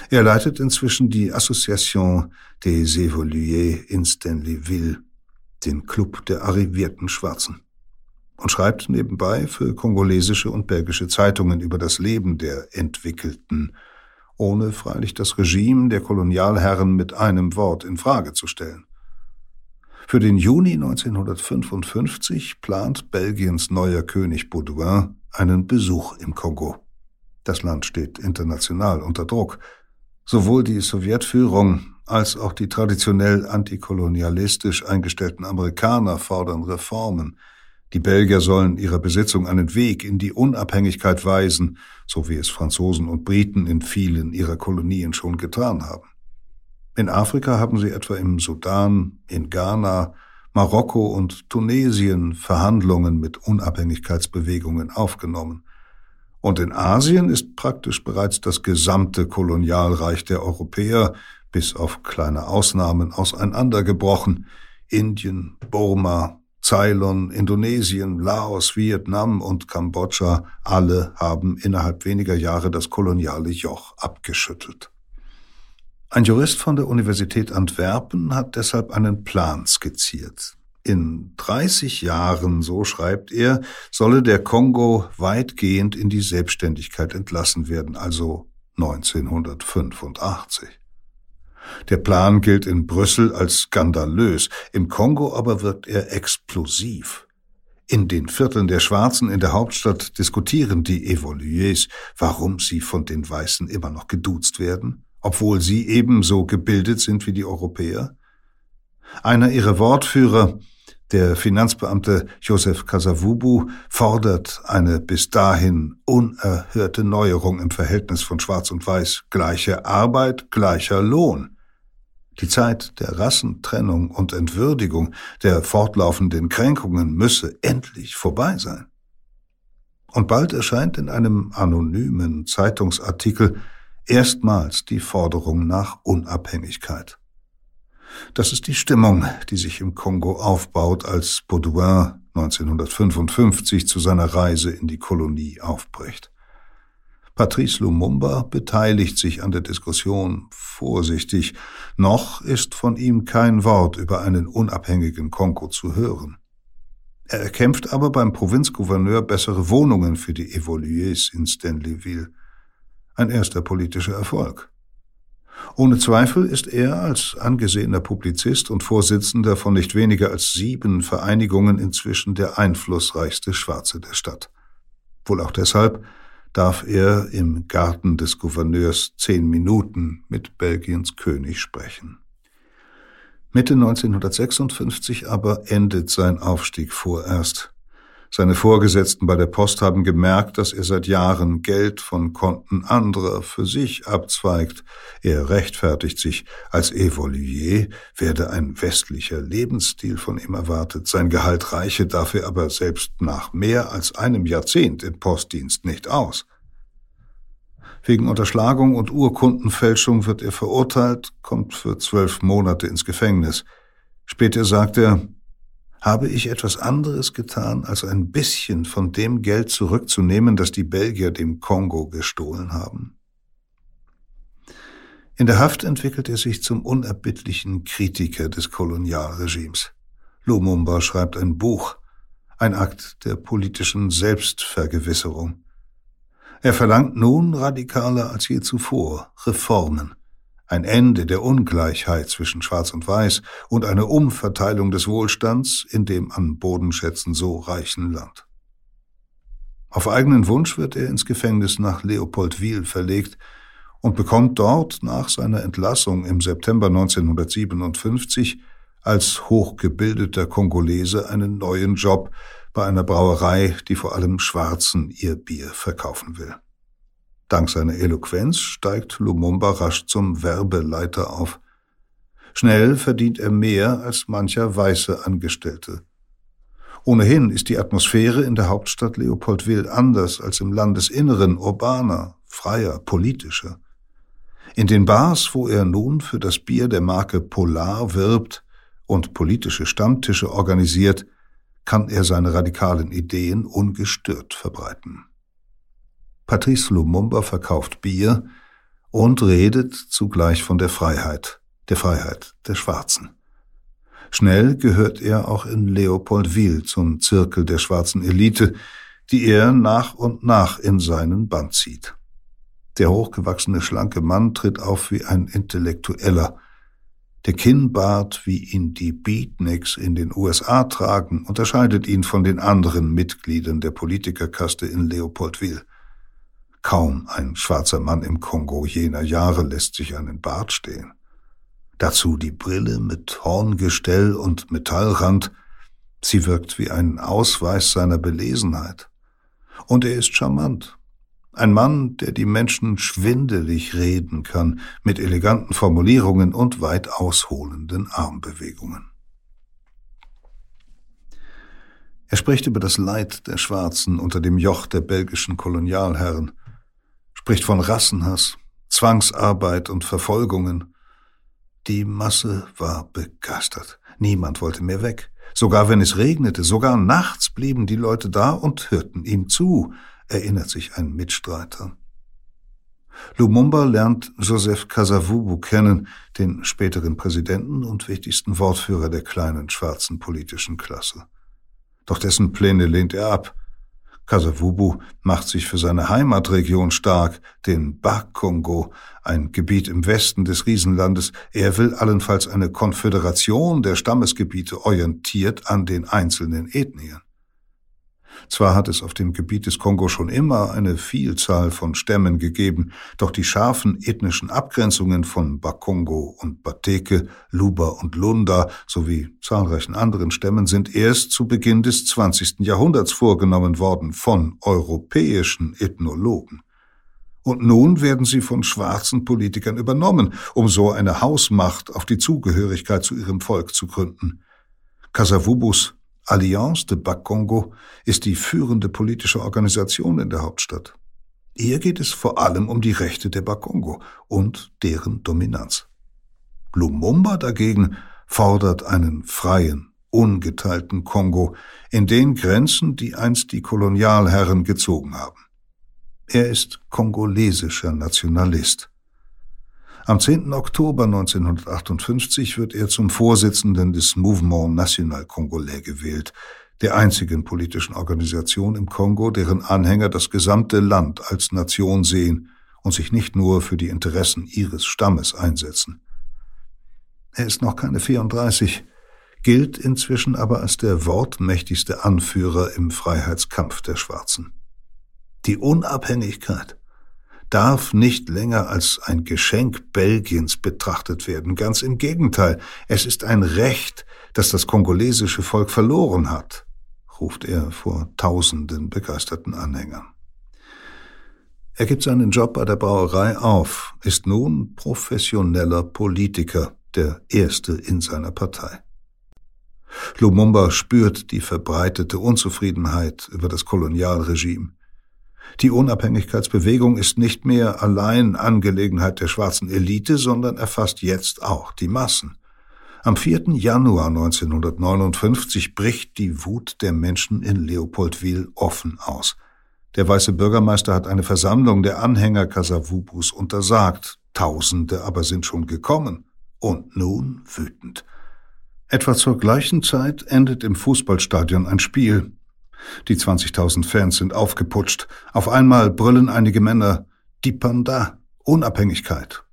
Er leitet inzwischen die Association des Évolués in Stanleyville, den Club der arrivierten Schwarzen, und schreibt nebenbei für kongolesische und belgische Zeitungen über das Leben der Entwickelten, ohne freilich das Regime der Kolonialherren mit einem Wort in Frage zu stellen. Für den Juni 1955 plant Belgiens neuer König Baudouin einen Besuch im Kongo. Das Land steht international unter Druck. Sowohl die Sowjetführung als auch die traditionell antikolonialistisch eingestellten Amerikaner fordern Reformen. Die Belgier sollen ihrer Besitzung einen Weg in die Unabhängigkeit weisen, so wie es Franzosen und Briten in vielen ihrer Kolonien schon getan haben. In Afrika haben sie etwa im Sudan, in Ghana, Marokko und Tunesien Verhandlungen mit Unabhängigkeitsbewegungen aufgenommen. Und in Asien ist praktisch bereits das gesamte Kolonialreich der Europäer, bis auf kleine Ausnahmen, auseinandergebrochen. Indien, Burma, Ceylon, Indonesien, Laos, Vietnam und Kambodscha, alle haben innerhalb weniger Jahre das koloniale Joch abgeschüttelt. Ein Jurist von der Universität Antwerpen hat deshalb einen Plan skizziert. In 30 Jahren, so schreibt er, solle der Kongo weitgehend in die Selbstständigkeit entlassen werden, also 1985. Der Plan gilt in Brüssel als skandalös, im Kongo aber wirkt er explosiv. In den Vierteln der Schwarzen in der Hauptstadt diskutieren die Evolués, warum sie von den Weißen immer noch geduzt werden, obwohl sie ebenso gebildet sind wie die Europäer. Einer ihrer Wortführer, der Finanzbeamte Joseph Kasavubu fordert eine bis dahin unerhörte Neuerung im Verhältnis von Schwarz und Weiß, gleiche Arbeit, gleicher Lohn. Die Zeit der Rassentrennung und Entwürdigung, der fortlaufenden Kränkungen müsse endlich vorbei sein. Und bald erscheint in einem anonymen Zeitungsartikel erstmals die Forderung nach Unabhängigkeit. Das ist die Stimmung, die sich im Kongo aufbaut, als Baudouin 1955 zu seiner Reise in die Kolonie aufbricht. Patrice Lumumba beteiligt sich an der Diskussion vorsichtig, noch ist von ihm kein Wort über einen unabhängigen Kongo zu hören. Er erkämpft aber beim Provinzgouverneur bessere Wohnungen für die Evolués in Stanleyville. Ein erster politischer Erfolg. Ohne Zweifel ist er als angesehener Publizist und Vorsitzender von nicht weniger als sieben Vereinigungen inzwischen der einflussreichste Schwarze der Stadt. Wohl auch deshalb darf er im Garten des Gouverneurs zehn Minuten mit Belgiens König sprechen. Mitte 1956 aber endet sein Aufstieg vorerst. Seine Vorgesetzten bei der Post haben gemerkt, dass er seit Jahren Geld von Konten anderer für sich abzweigt. Er rechtfertigt sich, als Evolier werde ein westlicher Lebensstil von ihm erwartet. Sein Gehalt reiche dafür aber selbst nach mehr als einem Jahrzehnt im Postdienst nicht aus. Wegen Unterschlagung und Urkundenfälschung wird er verurteilt, kommt für zwölf Monate ins Gefängnis. Später sagt er, habe ich etwas anderes getan, als ein bisschen von dem Geld zurückzunehmen, das die Belgier dem Kongo gestohlen haben? In der Haft entwickelt er sich zum unerbittlichen Kritiker des Kolonialregimes. Lumumba schreibt ein Buch, ein Akt der politischen Selbstvergewisserung. Er verlangt nun radikaler als je zuvor Reformen, ein Ende der Ungleichheit zwischen Schwarz und Weiß und eine Umverteilung des Wohlstands in dem an Bodenschätzen so reichen Land. Auf eigenen Wunsch wird er ins Gefängnis nach Leopoldwil verlegt und bekommt dort nach seiner Entlassung im September 1957 als hochgebildeter Kongolese einen neuen Job bei einer Brauerei, die vor allem Schwarzen ihr Bier verkaufen will. Dank seiner Eloquenz steigt Lumumba rasch zum Werbeleiter auf. Schnell verdient er mehr als mancher weiße Angestellte. Ohnehin ist die Atmosphäre in der Hauptstadt Leopoldwil anders als im Landesinneren, urbaner, freier, politischer. In den Bars, wo er nun für das Bier der Marke Polar wirbt und politische Stammtische organisiert, kann er seine radikalen Ideen ungestört verbreiten. Patrice Lumumba verkauft Bier und redet zugleich von der Freiheit, der Freiheit der Schwarzen. Schnell gehört er auch in Leopoldville zum Zirkel der schwarzen Elite, die er nach und nach in seinen Band zieht. Der hochgewachsene, schlanke Mann tritt auf wie ein Intellektueller. Der Kinnbart, wie ihn die Beatniks in den USA tragen, unterscheidet ihn von den anderen Mitgliedern der Politikerkaste in Leopoldville. Kaum ein schwarzer Mann im Kongo jener Jahre lässt sich einen Bart stehen. Dazu die Brille mit Horngestell und Metallrand. Sie wirkt wie ein Ausweis seiner Belesenheit. Und er ist charmant. Ein Mann, der die Menschen schwindelig reden kann, mit eleganten Formulierungen und weit ausholenden Armbewegungen. Er spricht über das Leid der Schwarzen unter dem Joch der belgischen Kolonialherren, spricht von Rassenhass, Zwangsarbeit und Verfolgungen. Die Masse war begeistert. Niemand wollte mehr weg. Sogar wenn es regnete, sogar nachts blieben die Leute da und hörten ihm zu, erinnert sich ein Mitstreiter. Lumumba lernt Joseph Kasavubu kennen, den späteren Präsidenten und wichtigsten Wortführer der kleinen schwarzen politischen Klasse. Doch dessen Pläne lehnt er ab. Kasavubu macht sich für seine Heimatregion stark, den Bas-Kongo, ein Gebiet im Westen des Riesenlandes. Er will allenfalls eine Konföderation der Stammesgebiete orientiert an den einzelnen Ethnien. Zwar hat es auf dem Gebiet des Kongo schon immer eine Vielzahl von Stämmen gegeben, doch die scharfen ethnischen Abgrenzungen von Bakongo und Bateke, Luba und Lunda sowie zahlreichen anderen Stämmen sind erst zu Beginn des 20. Jahrhunderts vorgenommen worden von europäischen Ethnologen. Und nun werden sie von schwarzen Politikern übernommen, um so eine Hausmacht auf die Zugehörigkeit zu ihrem Volk zu gründen. Kasavubus Alliance de Bakongo ist die führende politische Organisation in der Hauptstadt. Hier geht es vor allem um die Rechte der Bakongo und deren Dominanz. Lumumba dagegen fordert einen freien, ungeteilten Kongo in den Grenzen, die einst die Kolonialherren gezogen haben. Er ist kongolesischer Nationalist. Am 10. Oktober 1958 wird er zum Vorsitzenden des Mouvement National Congolais gewählt, der einzigen politischen Organisation im Kongo, deren Anhänger das gesamte Land als Nation sehen und sich nicht nur für die Interessen ihres Stammes einsetzen. Er ist noch keine 34, gilt inzwischen aber als der wortmächtigste Anführer im Freiheitskampf der Schwarzen. Die Unabhängigkeit darf nicht länger als ein Geschenk Belgiens betrachtet werden. Ganz im Gegenteil, es ist ein Recht, das das kongolesische Volk verloren hat, ruft er vor tausenden begeisterten Anhängern. Er gibt seinen Job bei der Brauerei auf, ist nun professioneller Politiker, der erste in seiner Partei. Lumumba spürt die verbreitete Unzufriedenheit über das Kolonialregime. Die Unabhängigkeitsbewegung ist nicht mehr allein Angelegenheit der schwarzen Elite, sondern erfasst jetzt auch die Massen. Am 4. Januar 1959 bricht die Wut der Menschen in Leopoldville offen aus. Der weiße Bürgermeister hat eine Versammlung der Anhänger Kasavubus untersagt, Tausende aber sind schon gekommen und nun wütend. Etwa zur gleichen Zeit endet im Fußballstadion ein Spiel, die 20.000 Fans sind aufgeputscht. Auf einmal brüllen einige Männer Dipanda, Unabhängigkeit.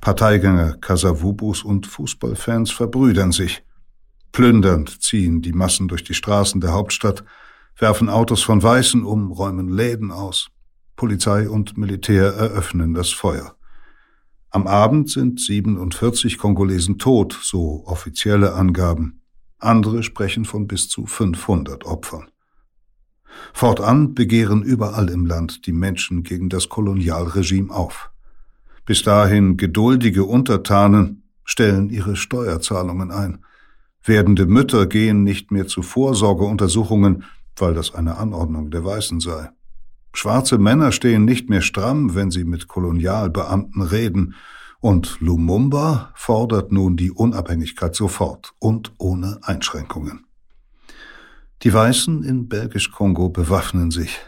Parteigänger, Kasavubus und Fußballfans verbrüdern sich. Plündernd ziehen die Massen durch die Straßen der Hauptstadt, werfen Autos von Weißen um, räumen Läden aus. Polizei und Militär eröffnen das Feuer. Am Abend sind 47 Kongolesen tot, so offizielle Angaben. Andere sprechen von bis zu 500 Opfern. Fortan begehren überall im Land die Menschen gegen das Kolonialregime auf. Bis dahin geduldige Untertanen stellen ihre Steuerzahlungen ein. Werdende Mütter gehen nicht mehr zu Vorsorgeuntersuchungen, weil das eine Anordnung der Weißen sei. Schwarze Männer stehen nicht mehr stramm, wenn sie mit Kolonialbeamten reden, und Lumumba fordert nun die Unabhängigkeit sofort und ohne Einschränkungen. Die Weißen in Belgisch-Kongo bewaffnen sich,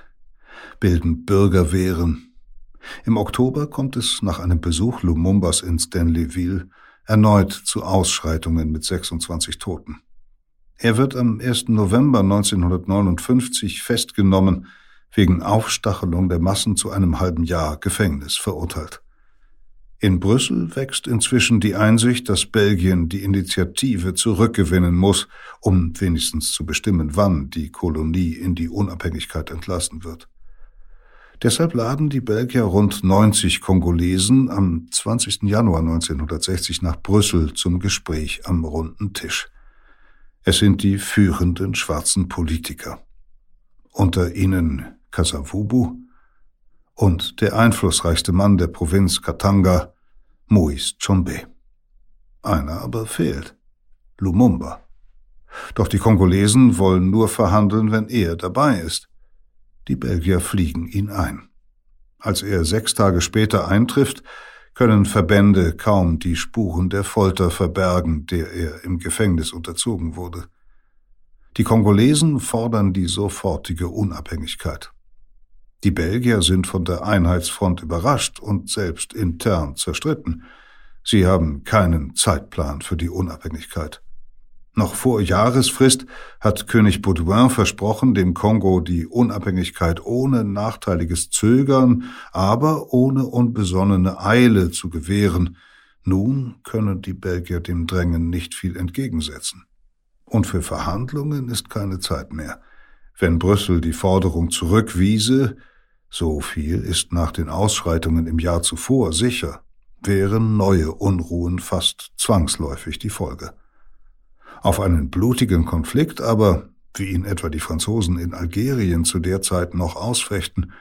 bilden Bürgerwehren. Im Oktober kommt es nach einem Besuch Lumumbas in Stanleyville erneut zu Ausschreitungen mit 26 Toten. Er wird am 1. November 1959 festgenommen, wegen Aufstachelung der Massen zu einem halben Jahr Gefängnis verurteilt. In Brüssel wächst inzwischen die Einsicht, dass Belgien die Initiative zurückgewinnen muss, um wenigstens zu bestimmen, wann die Kolonie in die Unabhängigkeit entlassen wird. Deshalb laden die Belgier rund 90 Kongolesen am 20. Januar 1960 nach Brüssel zum Gespräch am runden Tisch. Es sind die führenden schwarzen Politiker. Unter ihnen Kasavubu, und der einflussreichste Mann der Provinz Katanga, Moise Chombe. Einer aber fehlt, Lumumba. Doch die Kongolesen wollen nur verhandeln, wenn er dabei ist. Die Belgier fliegen ihn ein. Als er sechs Tage später eintrifft, können Verbände kaum die Spuren der Folter verbergen, der er im Gefängnis unterzogen wurde. Die Kongolesen fordern die sofortige Unabhängigkeit. Die Belgier sind von der Einheitsfront überrascht und selbst intern zerstritten. Sie haben keinen Zeitplan für die Unabhängigkeit. Noch vor Jahresfrist hat König Baudouin versprochen, dem Kongo die Unabhängigkeit ohne nachteiliges Zögern, aber ohne unbesonnene Eile zu gewähren. Nun können die Belgier dem Drängen nicht viel entgegensetzen. Und für Verhandlungen ist keine Zeit mehr. Wenn Brüssel die Forderung zurückwiese, so viel ist nach den Ausschreitungen im Jahr zuvor sicher, wären neue Unruhen fast zwangsläufig die Folge. Auf einen blutigen Konflikt aber, wie ihn etwa die Franzosen in Algerien zu der Zeit noch ausfechten,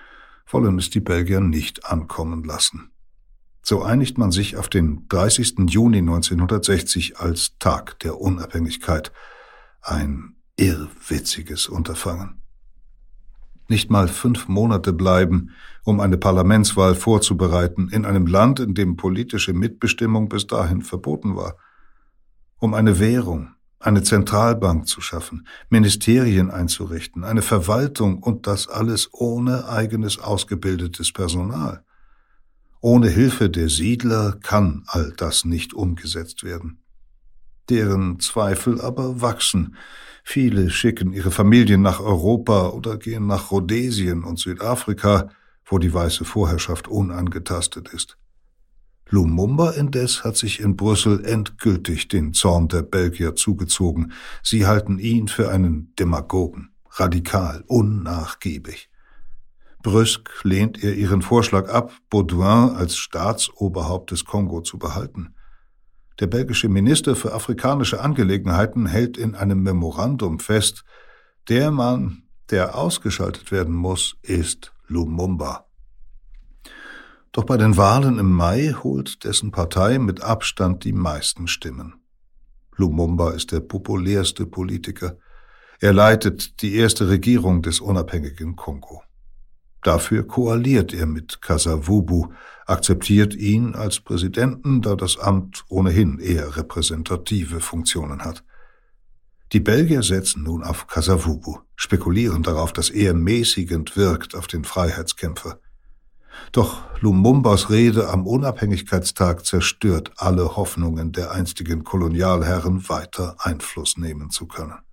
wollen es die Belgier nicht ankommen lassen. So einigt man sich auf den 30. Juni 1960 als Tag der Unabhängigkeit. Ein irrwitziges Unterfangen. Nicht mal fünf Monate bleiben, um eine Parlamentswahl vorzubereiten in einem Land, in dem politische Mitbestimmung bis dahin verboten war. Um eine Währung, eine Zentralbank zu schaffen, Ministerien einzurichten, eine Verwaltung und das alles ohne eigenes ausgebildetes Personal. Ohne Hilfe der Siedler kann all das nicht umgesetzt werden. Deren Zweifel aber wachsen. Viele schicken ihre Familien nach Europa oder gehen nach Rhodesien und Südafrika, wo die weiße Vorherrschaft unangetastet ist. Lumumba indes hat sich in Brüssel endgültig den Zorn der Belgier zugezogen. Sie halten ihn für einen Demagogen, radikal, unnachgiebig. Brüsk lehnt er ihren Vorschlag ab, Baudouin als Staatsoberhaupt des Kongo zu behalten. Der belgische Minister für afrikanische Angelegenheiten hält in einem Memorandum fest, der Mann, der ausgeschaltet werden muss, ist Lumumba. Doch bei den Wahlen im Mai holt dessen Partei mit Abstand die meisten Stimmen. Lumumba ist der populärste Politiker. Er leitet die erste Regierung des unabhängigen Kongo. Dafür koaliert er mit Kasavubu, akzeptiert ihn als Präsidenten, da das Amt ohnehin eher repräsentative Funktionen hat. Die Belgier setzen nun auf Kasavubu, spekulieren darauf, dass er mäßigend wirkt auf den Freiheitskämpfer. Doch Lumumbas Rede am Unabhängigkeitstag zerstört alle Hoffnungen der einstigen Kolonialherren, weiter Einfluss nehmen zu können.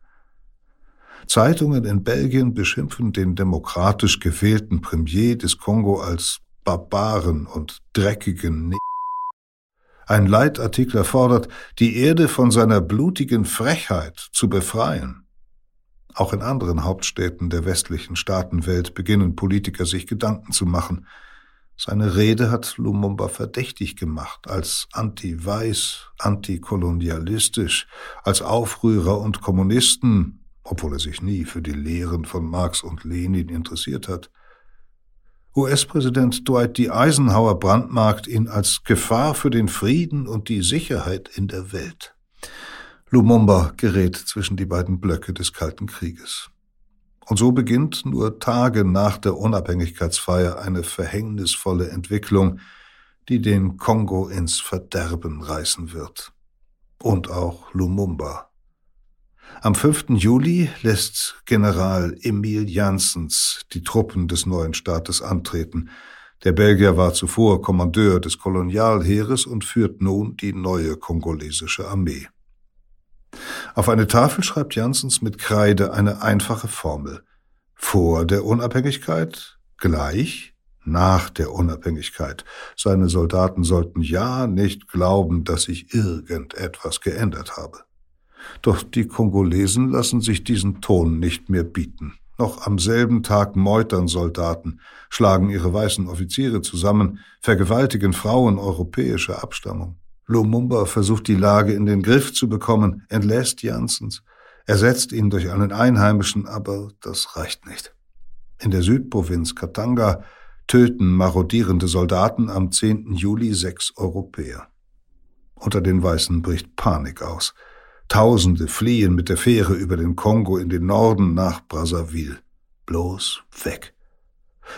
Zeitungen in Belgien beschimpfen den demokratisch gewählten Premier des Kongo als Barbaren und dreckigen N Ein Leitartikler fordert, die Erde von seiner blutigen Frechheit zu befreien. Auch in anderen Hauptstädten der westlichen Staatenwelt beginnen Politiker sich Gedanken zu machen, seine Rede hat Lumumba verdächtig gemacht, als anti-weiß, antikolonialistisch, als Aufrührer und Kommunisten, obwohl er sich nie für die Lehren von Marx und Lenin interessiert hat. US-Präsident Dwight D. Eisenhower brandmarkt ihn als Gefahr für den Frieden und die Sicherheit in der Welt. Lumumba gerät zwischen die beiden Blöcke des Kalten Krieges. Und so beginnt nur Tage nach der Unabhängigkeitsfeier eine verhängnisvolle Entwicklung, die den Kongo ins Verderben reißen wird. Und auch Lumumba. Am 5. Juli lässt General Emil Janssens die Truppen des neuen Staates antreten. Der Belgier war zuvor Kommandeur des Kolonialheeres und führt nun die neue kongolesische Armee. Auf eine Tafel schreibt Janssens mit Kreide eine einfache Formel. Vor der Unabhängigkeit gleich nach der Unabhängigkeit. Seine Soldaten sollten ja nicht glauben, dass sich irgendetwas geändert habe. Doch die Kongolesen lassen sich diesen Ton nicht mehr bieten. Noch am selben Tag meutern Soldaten, schlagen ihre weißen Offiziere zusammen, vergewaltigen Frauen europäischer Abstammung. Lumumba versucht die Lage in den Griff zu bekommen, entlässt Janssens, ersetzt ihn durch einen Einheimischen, aber das reicht nicht. In der Südprovinz Katanga töten marodierende Soldaten am 10. Juli sechs Europäer. Unter den Weißen bricht Panik aus. Tausende fliehen mit der Fähre über den Kongo in den Norden nach Brazzaville. Bloß weg.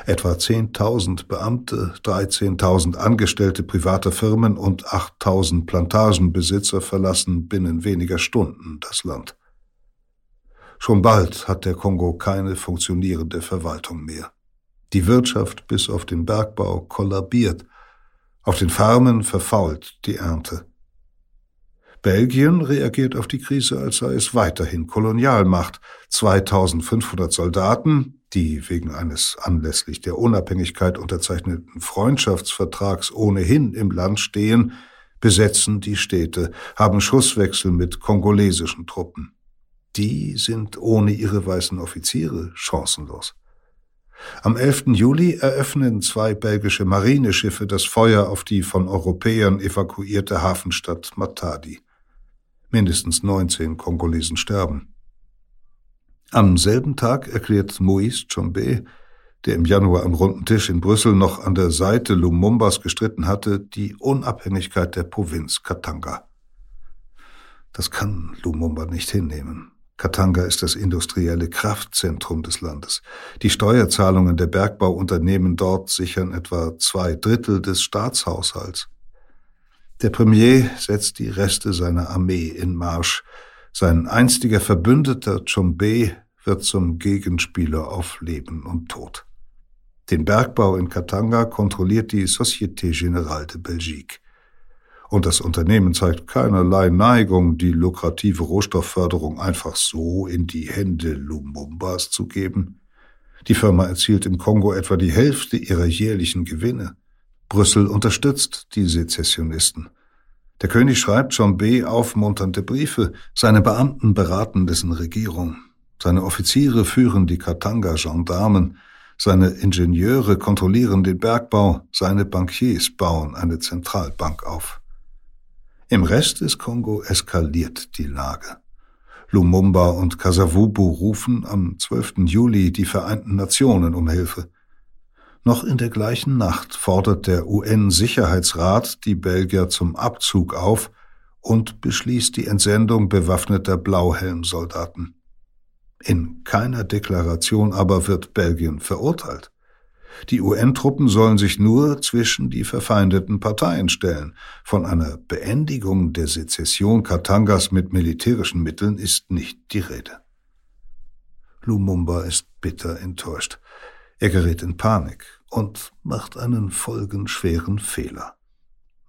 Etwa 10.000 Beamte, 13.000 Angestellte privater Firmen und 8.000 Plantagenbesitzer verlassen binnen weniger Stunden das Land. Schon bald hat der Kongo keine funktionierende Verwaltung mehr. Die Wirtschaft bis auf den Bergbau kollabiert. Auf den Farmen verfault die Ernte. Belgien reagiert auf die Krise, als sei es weiterhin Kolonialmacht. 2500 Soldaten, die wegen eines anlässlich der Unabhängigkeit unterzeichneten Freundschaftsvertrags ohnehin im Land stehen, besetzen die Städte, haben Schusswechsel mit kongolesischen Truppen. Die sind ohne ihre weißen Offiziere chancenlos. Am 11. Juli eröffnen zwei belgische Marineschiffe das Feuer auf die von Europäern evakuierte Hafenstadt Matadi. Mindestens 19 Kongolesen sterben. Am selben Tag erklärt Moïse Chombe, der im Januar am runden Tisch in Brüssel noch an der Seite Lumumbas gestritten hatte, die Unabhängigkeit der Provinz Katanga. Das kann Lumumba nicht hinnehmen. Katanga ist das industrielle Kraftzentrum des Landes. Die Steuerzahlungen der Bergbauunternehmen dort sichern etwa zwei Drittel des Staatshaushalts. Der Premier setzt die Reste seiner Armee in Marsch. Sein einstiger Verbündeter Chombe wird zum Gegenspieler auf Leben und Tod. Den Bergbau in Katanga kontrolliert die Société Générale de Belgique. Und das Unternehmen zeigt keinerlei Neigung, die lukrative Rohstoffförderung einfach so in die Hände Lumumbas zu geben. Die Firma erzielt im Kongo etwa die Hälfte ihrer jährlichen Gewinne. Brüssel unterstützt die Sezessionisten. Der König schreibt John B. aufmunternde Briefe, seine Beamten beraten dessen Regierung, seine Offiziere führen die Katanga-Gendarmen, seine Ingenieure kontrollieren den Bergbau, seine Bankiers bauen eine Zentralbank auf. Im Rest des Kongo eskaliert die Lage. Lumumba und Kasavubu rufen am 12. Juli die Vereinten Nationen um Hilfe. Noch in der gleichen Nacht fordert der UN-Sicherheitsrat die Belgier zum Abzug auf und beschließt die Entsendung bewaffneter Blauhelmsoldaten. In keiner Deklaration aber wird Belgien verurteilt. Die UN-Truppen sollen sich nur zwischen die verfeindeten Parteien stellen. Von einer Beendigung der Sezession Katangas mit militärischen Mitteln ist nicht die Rede. Lumumba ist bitter enttäuscht. Er gerät in Panik und macht einen folgenschweren Fehler.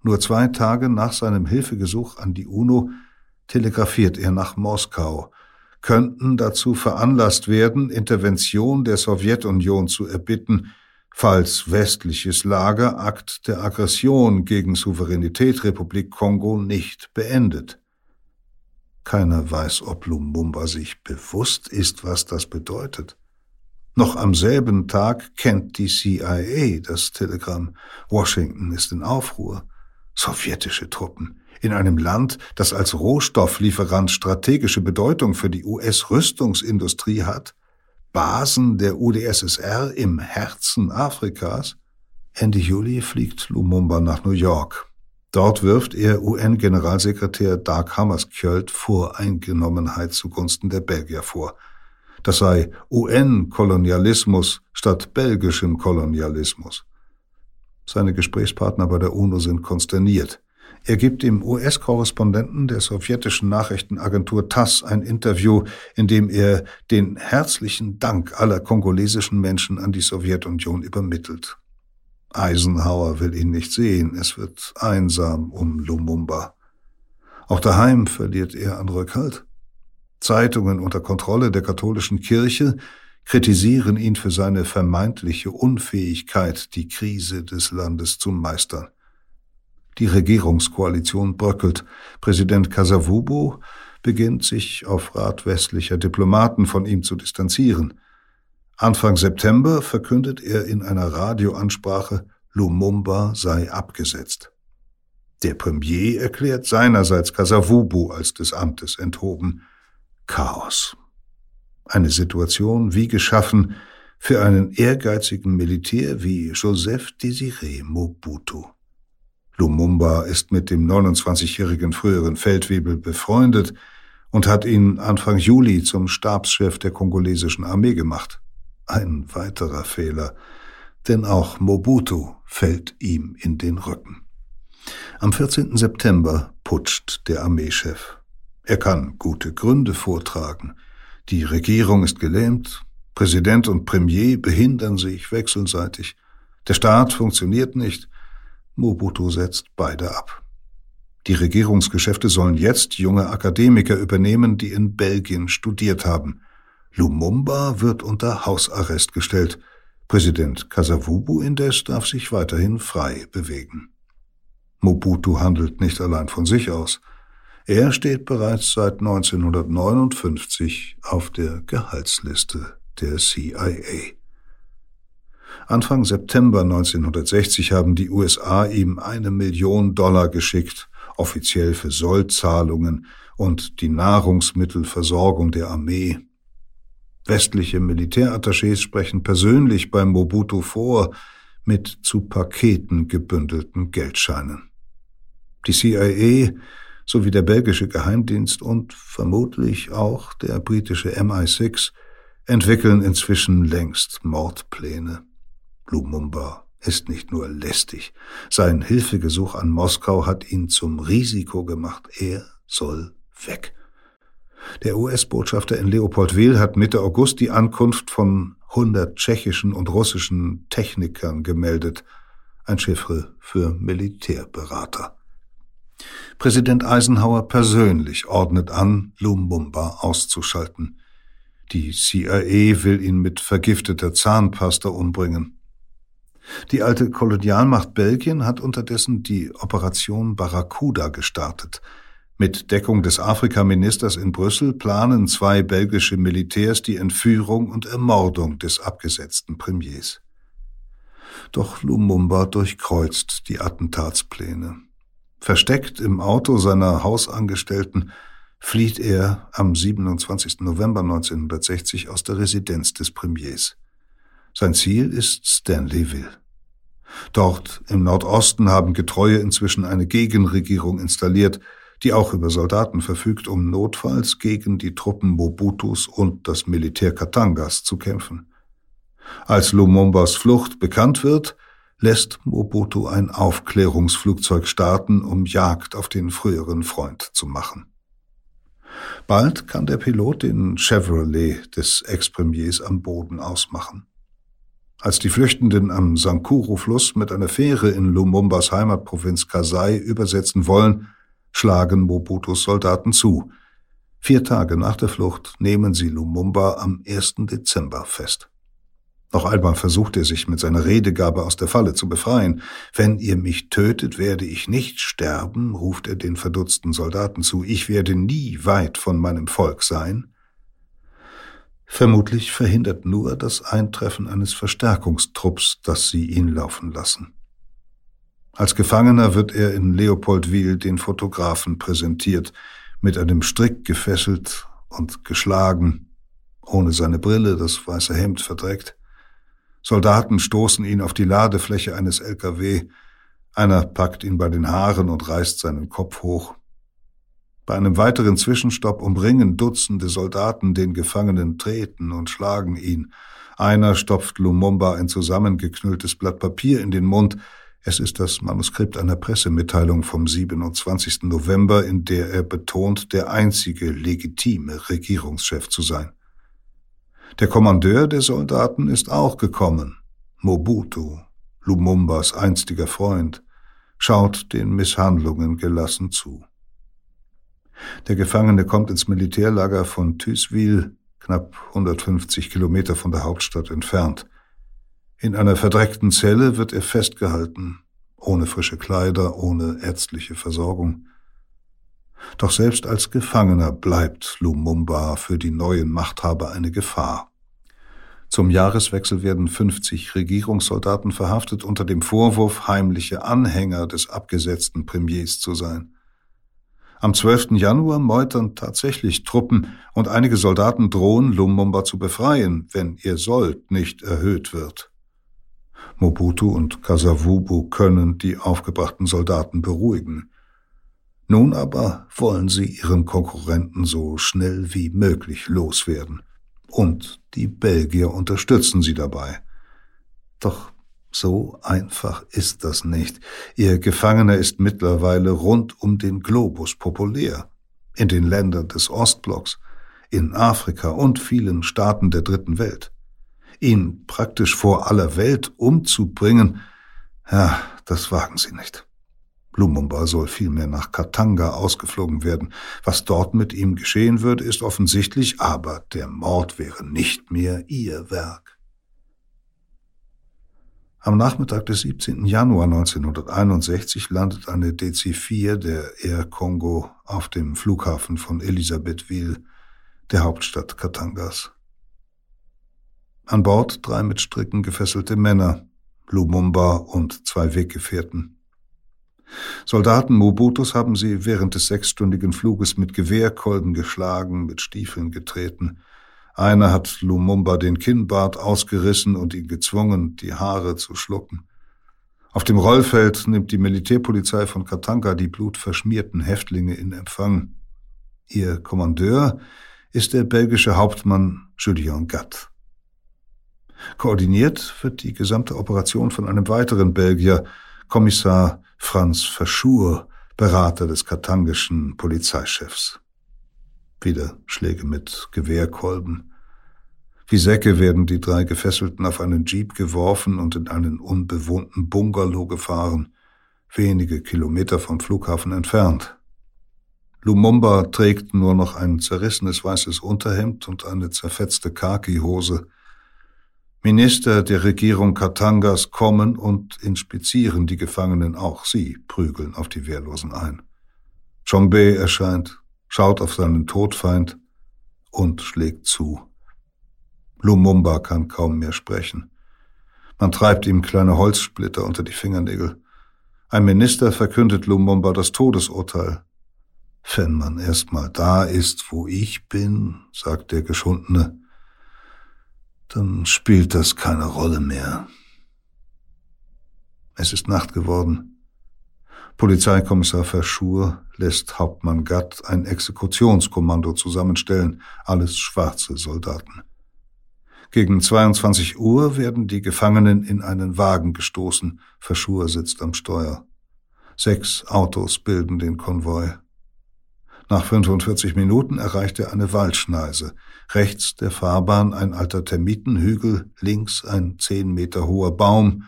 Nur zwei Tage nach seinem Hilfegesuch an die UNO telegrafiert er nach Moskau, könnten dazu veranlasst werden, Intervention der Sowjetunion zu erbitten, falls westliches Lager Akt der Aggression gegen Souveränität Republik Kongo nicht beendet. Keiner weiß, ob Lumumba sich bewusst ist, was das bedeutet. Noch am selben Tag kennt die CIA das Telegramm. Washington ist in Aufruhr. Sowjetische Truppen in einem Land, das als Rohstofflieferant strategische Bedeutung für die US-Rüstungsindustrie hat, Basen der UdSSR im Herzen Afrikas? Ende Juli fliegt Lumumba nach New York. Dort wirft er UN-Generalsekretär Dag Hammarskjöld Voreingenommenheit zugunsten der Belgier vor – das sei UN-Kolonialismus statt belgischem Kolonialismus. Seine Gesprächspartner bei der UNO sind konsterniert. Er gibt dem US-Korrespondenten der sowjetischen Nachrichtenagentur TASS ein Interview, in dem er den herzlichen Dank aller kongolesischen Menschen an die Sowjetunion übermittelt. Eisenhower will ihn nicht sehen, es wird einsam um Lumumba. Auch daheim verliert er an Rückhalt. Zeitungen unter Kontrolle der katholischen Kirche kritisieren ihn für seine vermeintliche Unfähigkeit, die Krise des Landes zu meistern. Die Regierungskoalition bröckelt. Präsident Kasavubu beginnt sich auf Rat westlicher Diplomaten von ihm zu distanzieren. Anfang September verkündet er in einer Radioansprache, Lumumba sei abgesetzt. Der Premier erklärt seinerseits Kasavubu als des Amtes enthoben. Chaos. Eine Situation wie geschaffen für einen ehrgeizigen Militär wie Joseph Désiré Mobutu. Lumumba ist mit dem 29-jährigen früheren Feldwebel befreundet und hat ihn Anfang Juli zum Stabschef der kongolesischen Armee gemacht. Ein weiterer Fehler, denn auch Mobutu fällt ihm in den Rücken. Am 14. September putscht der Armeechef. Er kann gute Gründe vortragen. Die Regierung ist gelähmt, Präsident und Premier behindern sich wechselseitig. Der Staat funktioniert nicht. Mobutu setzt beide ab. Die Regierungsgeschäfte sollen jetzt junge Akademiker übernehmen, die in Belgien studiert haben. Lumumba wird unter Hausarrest gestellt. Präsident Kasavubu indes darf sich weiterhin frei bewegen. Mobutu handelt nicht allein von sich aus. Er steht bereits seit 1959 auf der Gehaltsliste der CIA. Anfang September 1960 haben die USA ihm eine Million Dollar geschickt, offiziell für Sollzahlungen und die Nahrungsmittelversorgung der Armee. Westliche Militärattachés sprechen persönlich beim Mobutu vor mit zu Paketen gebündelten Geldscheinen. Die CIA sowie der belgische Geheimdienst und vermutlich auch der britische MI6 entwickeln inzwischen längst Mordpläne. Lumumba ist nicht nur lästig, sein Hilfegesuch an Moskau hat ihn zum Risiko gemacht. Er soll weg. Der US-Botschafter in Leopoldwil hat Mitte August die Ankunft von 100 tschechischen und russischen Technikern gemeldet. Ein Chiffre für Militärberater. Präsident Eisenhower persönlich ordnet an, Lumumba auszuschalten. Die CIA will ihn mit vergifteter Zahnpasta umbringen. Die alte Kolonialmacht Belgien hat unterdessen die Operation Barracuda gestartet. Mit Deckung des Afrikaministers in Brüssel planen zwei belgische Militärs die Entführung und Ermordung des abgesetzten Premiers. Doch Lumumba durchkreuzt die Attentatspläne. Versteckt im Auto seiner Hausangestellten flieht er am 27. November 1960 aus der Residenz des Premiers. Sein Ziel ist Stanleyville. Dort im Nordosten haben Getreue inzwischen eine Gegenregierung installiert, die auch über Soldaten verfügt, um notfalls gegen die Truppen Mobutus und das Militär Katangas zu kämpfen. Als Lumumbas Flucht bekannt wird, lässt Mobutu ein Aufklärungsflugzeug starten, um Jagd auf den früheren Freund zu machen. Bald kann der Pilot den Chevrolet des Ex-Premiers am Boden ausmachen. Als die Flüchtenden am Sankuru-Fluss mit einer Fähre in Lumumbas Heimatprovinz Kasai übersetzen wollen, schlagen Mobutus Soldaten zu. Vier Tage nach der Flucht nehmen sie Lumumba am 1. Dezember fest. Noch einmal versucht er sich mit seiner Redegabe aus der Falle zu befreien. Wenn ihr mich tötet, werde ich nicht sterben, ruft er den verdutzten Soldaten zu. Ich werde nie weit von meinem Volk sein. Vermutlich verhindert nur das Eintreffen eines Verstärkungstrupps, dass sie ihn laufen lassen. Als Gefangener wird er in Leopoldwil den Fotografen präsentiert, mit einem Strick gefesselt und geschlagen, ohne seine Brille, das weiße Hemd verdreckt. Soldaten stoßen ihn auf die Ladefläche eines LKW, einer packt ihn bei den Haaren und reißt seinen Kopf hoch. Bei einem weiteren Zwischenstopp umringen Dutzende Soldaten den Gefangenen, treten und schlagen ihn. Einer stopft Lumumba ein zusammengeknülltes Blatt Papier in den Mund. Es ist das Manuskript einer Pressemitteilung vom 27. November, in der er betont, der einzige legitime Regierungschef zu sein. Der Kommandeur der Soldaten ist auch gekommen. Mobutu, Lumumbas einstiger Freund, schaut den Misshandlungen gelassen zu. Der Gefangene kommt ins Militärlager von Thyswil, knapp 150 Kilometer von der Hauptstadt entfernt. In einer verdreckten Zelle wird er festgehalten, ohne frische Kleider, ohne ärztliche Versorgung. Doch selbst als Gefangener bleibt Lumumba für die neuen Machthaber eine Gefahr. Zum Jahreswechsel werden 50 Regierungssoldaten verhaftet unter dem Vorwurf, heimliche Anhänger des abgesetzten Premiers zu sein. Am 12. Januar meutern tatsächlich Truppen und einige Soldaten drohen, Lumumba zu befreien, wenn ihr Sold nicht erhöht wird. Mobutu und Kasavubu können die aufgebrachten Soldaten beruhigen. Nun aber wollen sie ihren Konkurrenten so schnell wie möglich loswerden. Und die Belgier unterstützen sie dabei. Doch so einfach ist das nicht. Ihr Gefangener ist mittlerweile rund um den Globus populär. In den Ländern des Ostblocks, in Afrika und vielen Staaten der dritten Welt. ihn praktisch vor aller Welt umzubringen, ja, das wagen sie nicht. Lumumba soll vielmehr nach Katanga ausgeflogen werden. Was dort mit ihm geschehen wird, ist offensichtlich, aber der Mord wäre nicht mehr ihr Werk. Am Nachmittag des 17. Januar 1961 landet eine DC-4 der Air Congo auf dem Flughafen von Elisabethville, der Hauptstadt Katangas. An Bord drei mit Stricken gefesselte Männer, Lumumba und zwei Weggefährten. Soldaten Mobutus haben sie während des sechsstündigen Fluges mit Gewehrkolben geschlagen, mit Stiefeln getreten. Einer hat Lumumba den Kinnbart ausgerissen und ihn gezwungen, die Haare zu schlucken. Auf dem Rollfeld nimmt die Militärpolizei von Katanga die blutverschmierten Häftlinge in Empfang. Ihr Kommandeur ist der belgische Hauptmann Julien Gatt. Koordiniert wird die gesamte Operation von einem weiteren Belgier, Kommissar Franz Verschur, Berater des katangischen Polizeichefs. Wieder Schläge mit Gewehrkolben. Wie Säcke werden die drei Gefesselten auf einen Jeep geworfen und in einen unbewohnten Bungalow gefahren, wenige Kilometer vom Flughafen entfernt. Lumumba trägt nur noch ein zerrissenes weißes Unterhemd und eine zerfetzte Khaki-Hose. Minister der Regierung Katangas kommen und inspizieren die Gefangenen, auch sie prügeln auf die Wehrlosen ein. Chombe erscheint, schaut auf seinen Todfeind und schlägt zu. Lumumba kann kaum mehr sprechen. Man treibt ihm kleine Holzsplitter unter die Fingernägel. Ein Minister verkündet Lumumba das Todesurteil. Wenn man erst mal da ist, wo ich bin, sagt der Geschundene, dann spielt das keine Rolle mehr. Es ist Nacht geworden. Polizeikommissar Verschur lässt Hauptmann Gatt ein Exekutionskommando zusammenstellen, alles schwarze Soldaten. Gegen 22 Uhr werden die Gefangenen in einen Wagen gestoßen. Verschur sitzt am Steuer. Sechs Autos bilden den Konvoi. Nach 45 Minuten erreicht er eine Waldschneise. Rechts der Fahrbahn ein alter Termitenhügel, links ein zehn Meter hoher Baum,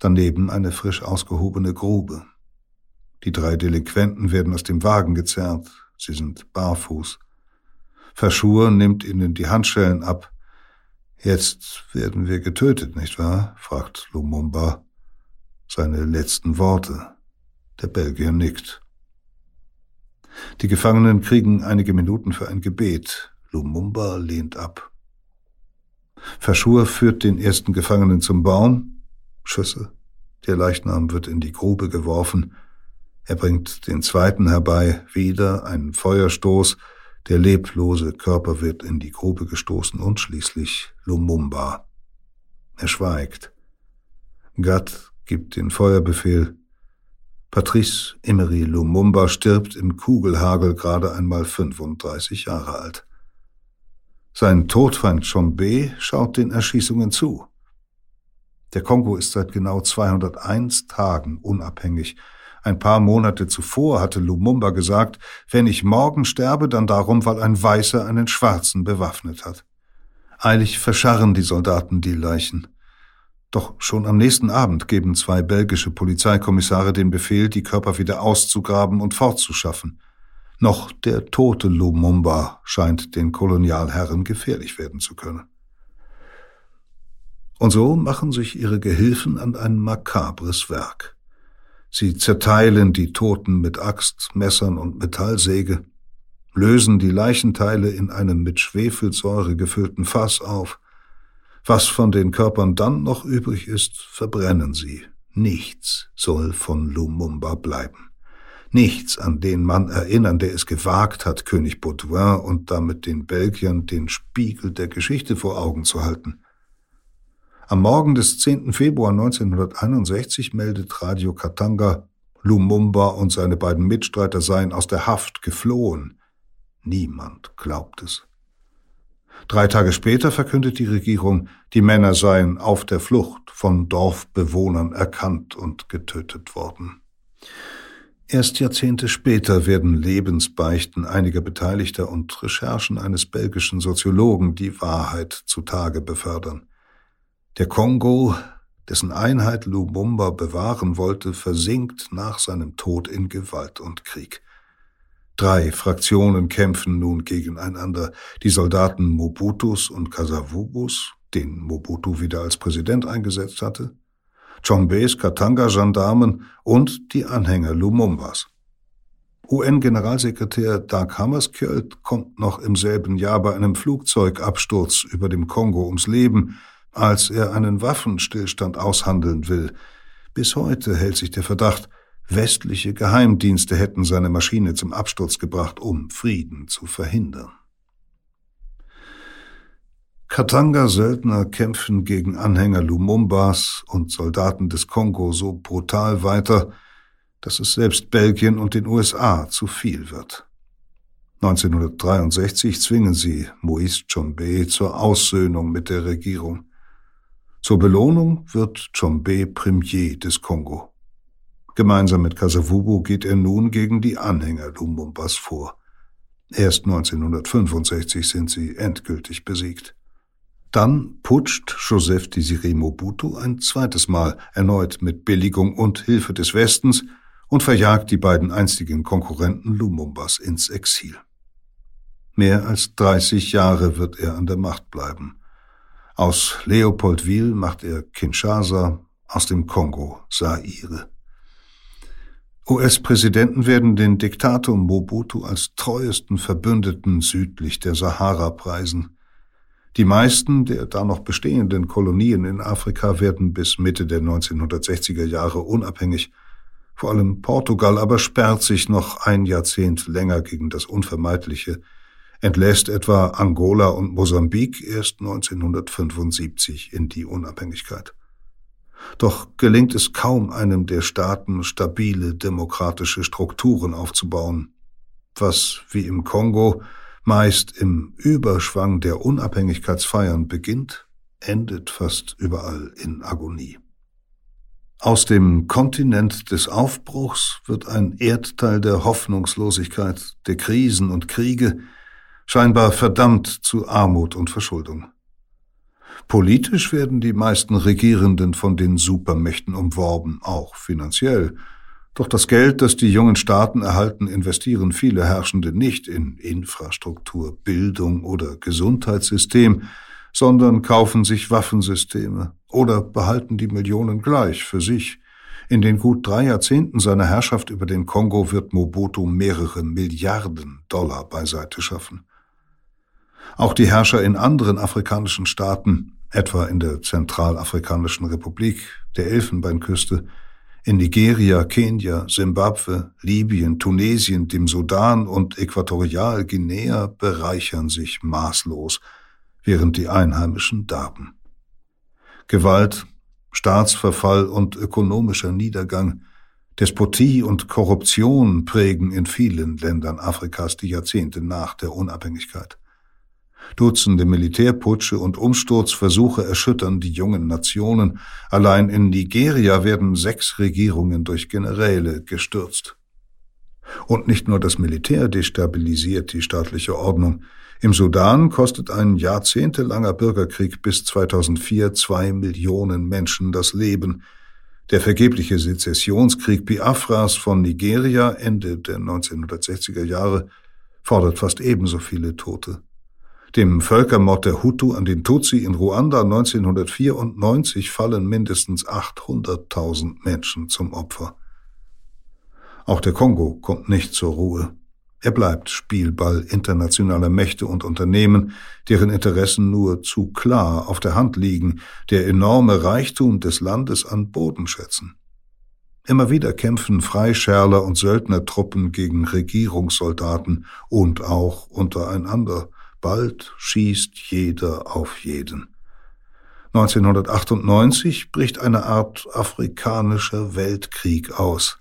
daneben eine frisch ausgehobene Grube. Die drei Delinquenten werden aus dem Wagen gezerrt. Sie sind barfuß. Verschur nimmt ihnen die Handschellen ab. Jetzt werden wir getötet, nicht wahr? fragt Lumumba. Seine letzten Worte. Der Belgier nickt. Die Gefangenen kriegen einige Minuten für ein Gebet. Lumumba lehnt ab. Verschur führt den ersten Gefangenen zum Baum. Schüsse. Der Leichnam wird in die Grube geworfen. Er bringt den zweiten herbei, wieder ein Feuerstoß. Der leblose Körper wird in die Grube gestoßen und schließlich Lumumba. Er schweigt. Gatt gibt den Feuerbefehl. Patrice Emery Lumumba stirbt im Kugelhagel gerade einmal 35 Jahre alt. Sein Todfeind Chombe schaut den Erschießungen zu. Der Kongo ist seit genau 201 Tagen unabhängig. Ein paar Monate zuvor hatte Lumumba gesagt, wenn ich morgen sterbe, dann darum, weil ein Weißer einen Schwarzen bewaffnet hat. Eilig verscharren die Soldaten die Leichen. Doch schon am nächsten Abend geben zwei belgische Polizeikommissare den Befehl, die Körper wieder auszugraben und fortzuschaffen. Noch der tote Lumumba scheint den Kolonialherren gefährlich werden zu können. Und so machen sich ihre Gehilfen an ein makabres Werk. Sie zerteilen die Toten mit Axt, Messern und Metallsäge, lösen die Leichenteile in einem mit Schwefelsäure gefüllten Fass auf, was von den Körpern dann noch übrig ist, verbrennen sie. Nichts soll von Lumumba bleiben. Nichts, an den Mann erinnern, der es gewagt hat, König Baudouin und damit den Belgiern den Spiegel der Geschichte vor Augen zu halten. Am Morgen des 10. Februar 1961 meldet Radio Katanga, Lumumba und seine beiden Mitstreiter seien aus der Haft geflohen. Niemand glaubt es. Drei Tage später verkündet die Regierung, die Männer seien auf der Flucht von Dorfbewohnern erkannt und getötet worden. Erst Jahrzehnte später werden Lebensbeichten einiger Beteiligter und Recherchen eines belgischen Soziologen die Wahrheit zutage befördern. Der Kongo, dessen Einheit Lumumba bewahren wollte, versinkt nach seinem Tod in Gewalt und Krieg. Drei Fraktionen kämpfen nun gegeneinander, die Soldaten Mobutus und Kasavubus, den Mobutu wieder als Präsident eingesetzt hatte, Chombes Katanga-Gendarmen und die Anhänger Lumumbas. UN-Generalsekretär Dag Hammarskjöld kommt noch im selben Jahr bei einem Flugzeugabsturz über dem Kongo ums Leben, als er einen Waffenstillstand aushandeln will. Bis heute hält sich der Verdacht, westliche Geheimdienste hätten seine Maschine zum Absturz gebracht, um Frieden zu verhindern. Katanga-Söldner kämpfen gegen Anhänger Lumumbas und Soldaten des Kongo so brutal weiter, dass es selbst Belgien und den USA zu viel wird. 1963 zwingen sie Moïse Chombe zur Aussöhnung mit der Regierung. Zur Belohnung wird Chombe Premier des Kongo. Gemeinsam mit Kasavubu geht er nun gegen die Anhänger Lumumbas vor. Erst 1965 sind sie endgültig besiegt. Dann putscht Joseph Desiré Mobutu ein zweites Mal, erneut mit Billigung und Hilfe des Westens, und verjagt die beiden einstigen Konkurrenten Lumumbas ins Exil. Mehr als 30 Jahre wird er an der Macht bleiben. Aus Leopoldville macht er Kinshasa, aus dem Kongo Zaire. US-Präsidenten werden den Diktator Mobutu als treuesten Verbündeten südlich der Sahara preisen. Die meisten der da noch bestehenden Kolonien in Afrika werden bis Mitte der 1960er Jahre unabhängig. Vor allem Portugal aber sperrt sich noch ein Jahrzehnt länger gegen das Unvermeidliche, entlässt etwa Angola und Mosambik erst 1975 in die Unabhängigkeit. Doch gelingt es kaum einem der Staaten, stabile demokratische Strukturen aufzubauen, was wie im Kongo meist im Überschwang der Unabhängigkeitsfeiern beginnt, endet fast überall in Agonie. Aus dem Kontinent des Aufbruchs wird ein Erdteil der Hoffnungslosigkeit, der Krisen und Kriege, scheinbar verdammt zu Armut und Verschuldung. Politisch werden die meisten Regierenden von den Supermächten umworben, auch finanziell, doch das Geld, das die jungen Staaten erhalten, investieren viele Herrschende nicht in Infrastruktur, Bildung oder Gesundheitssystem, sondern kaufen sich Waffensysteme oder behalten die Millionen gleich für sich. In den gut drei Jahrzehnten seiner Herrschaft über den Kongo wird Mobutu mehrere Milliarden Dollar beiseite schaffen. Auch die Herrscher in anderen afrikanischen Staaten, etwa in der Zentralafrikanischen Republik, der Elfenbeinküste, in Nigeria, Kenia, Simbabwe, Libyen, Tunesien, dem Sudan und Äquatorialguinea bereichern sich maßlos, während die Einheimischen darben. Gewalt, Staatsverfall und ökonomischer Niedergang, Despotie und Korruption prägen in vielen Ländern Afrikas die Jahrzehnte nach der Unabhängigkeit. Dutzende Militärputsche und Umsturzversuche erschüttern die jungen Nationen. Allein in Nigeria werden sechs Regierungen durch Generäle gestürzt. Und nicht nur das Militär destabilisiert die staatliche Ordnung. Im Sudan kostet ein jahrzehntelanger Bürgerkrieg bis 2004 zwei Millionen Menschen das Leben. Der vergebliche Sezessionskrieg Biafras von Nigeria Ende der 1960er Jahre fordert fast ebenso viele Tote. Dem Völkermord der Hutu an den Tutsi in Ruanda 1994 fallen mindestens 800.000 Menschen zum Opfer. Auch der Kongo kommt nicht zur Ruhe. Er bleibt Spielball internationaler Mächte und Unternehmen, deren Interessen nur zu klar auf der Hand liegen, der enorme Reichtum des Landes an Boden schätzen. Immer wieder kämpfen Freischärler und Söldnertruppen gegen Regierungssoldaten und auch untereinander. Bald schießt jeder auf jeden. 1998 bricht eine Art afrikanischer Weltkrieg aus.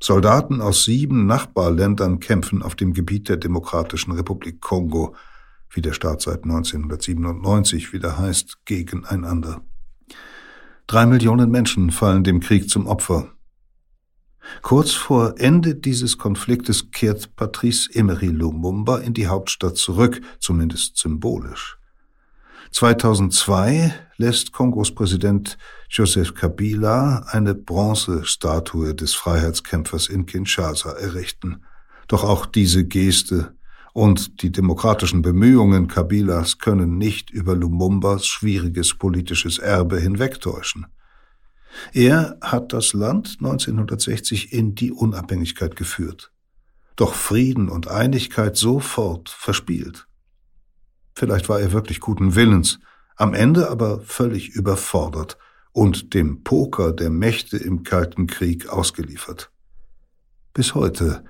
Soldaten aus sieben Nachbarländern kämpfen auf dem Gebiet der Demokratischen Republik Kongo, wie der Staat seit 1997 wieder heißt, gegeneinander. Drei Millionen Menschen fallen dem Krieg zum Opfer. Kurz vor Ende dieses Konfliktes kehrt Patrice Emery Lumumba in die Hauptstadt zurück, zumindest symbolisch. 2002 lässt Kongos Präsident Joseph Kabila eine Bronzestatue des Freiheitskämpfers in Kinshasa errichten. Doch auch diese Geste und die demokratischen Bemühungen Kabilas können nicht über Lumumbas schwieriges politisches Erbe hinwegtäuschen. Er hat das Land 1960 in die Unabhängigkeit geführt, doch Frieden und Einigkeit sofort verspielt. Vielleicht war er wirklich guten Willens, am Ende aber völlig überfordert und dem Poker der Mächte im Kalten Krieg ausgeliefert. Bis heute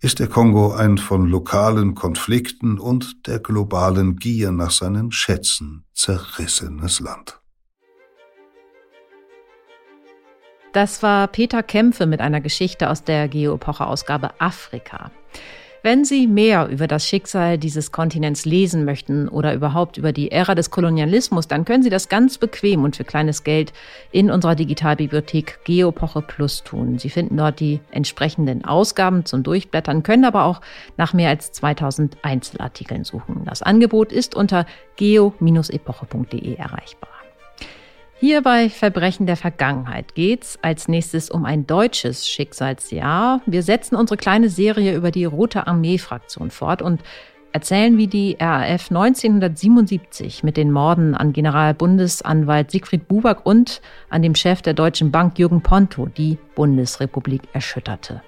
ist der Kongo ein von lokalen Konflikten und der globalen Gier nach seinen Schätzen zerrissenes Land. Das war Peter Kämpfe mit einer Geschichte aus der Geo-Epoche-Ausgabe Afrika. Wenn Sie mehr über das Schicksal dieses Kontinents lesen möchten oder überhaupt über die Ära des Kolonialismus, dann können Sie das ganz bequem und für kleines Geld in unserer Digitalbibliothek Geopoche Plus tun. Sie finden dort die entsprechenden Ausgaben zum Durchblättern, können aber auch nach mehr als 2000 Einzelartikeln suchen. Das Angebot ist unter geo-epoche.de erreichbar. Hier bei Verbrechen der Vergangenheit geht's als nächstes um ein deutsches Schicksalsjahr. Wir setzen unsere kleine Serie über die Rote Armee-Fraktion fort und erzählen, wie die RAF 1977 mit den Morden an Generalbundesanwalt Siegfried Buback und an dem Chef der Deutschen Bank Jürgen Ponto die Bundesrepublik erschütterte.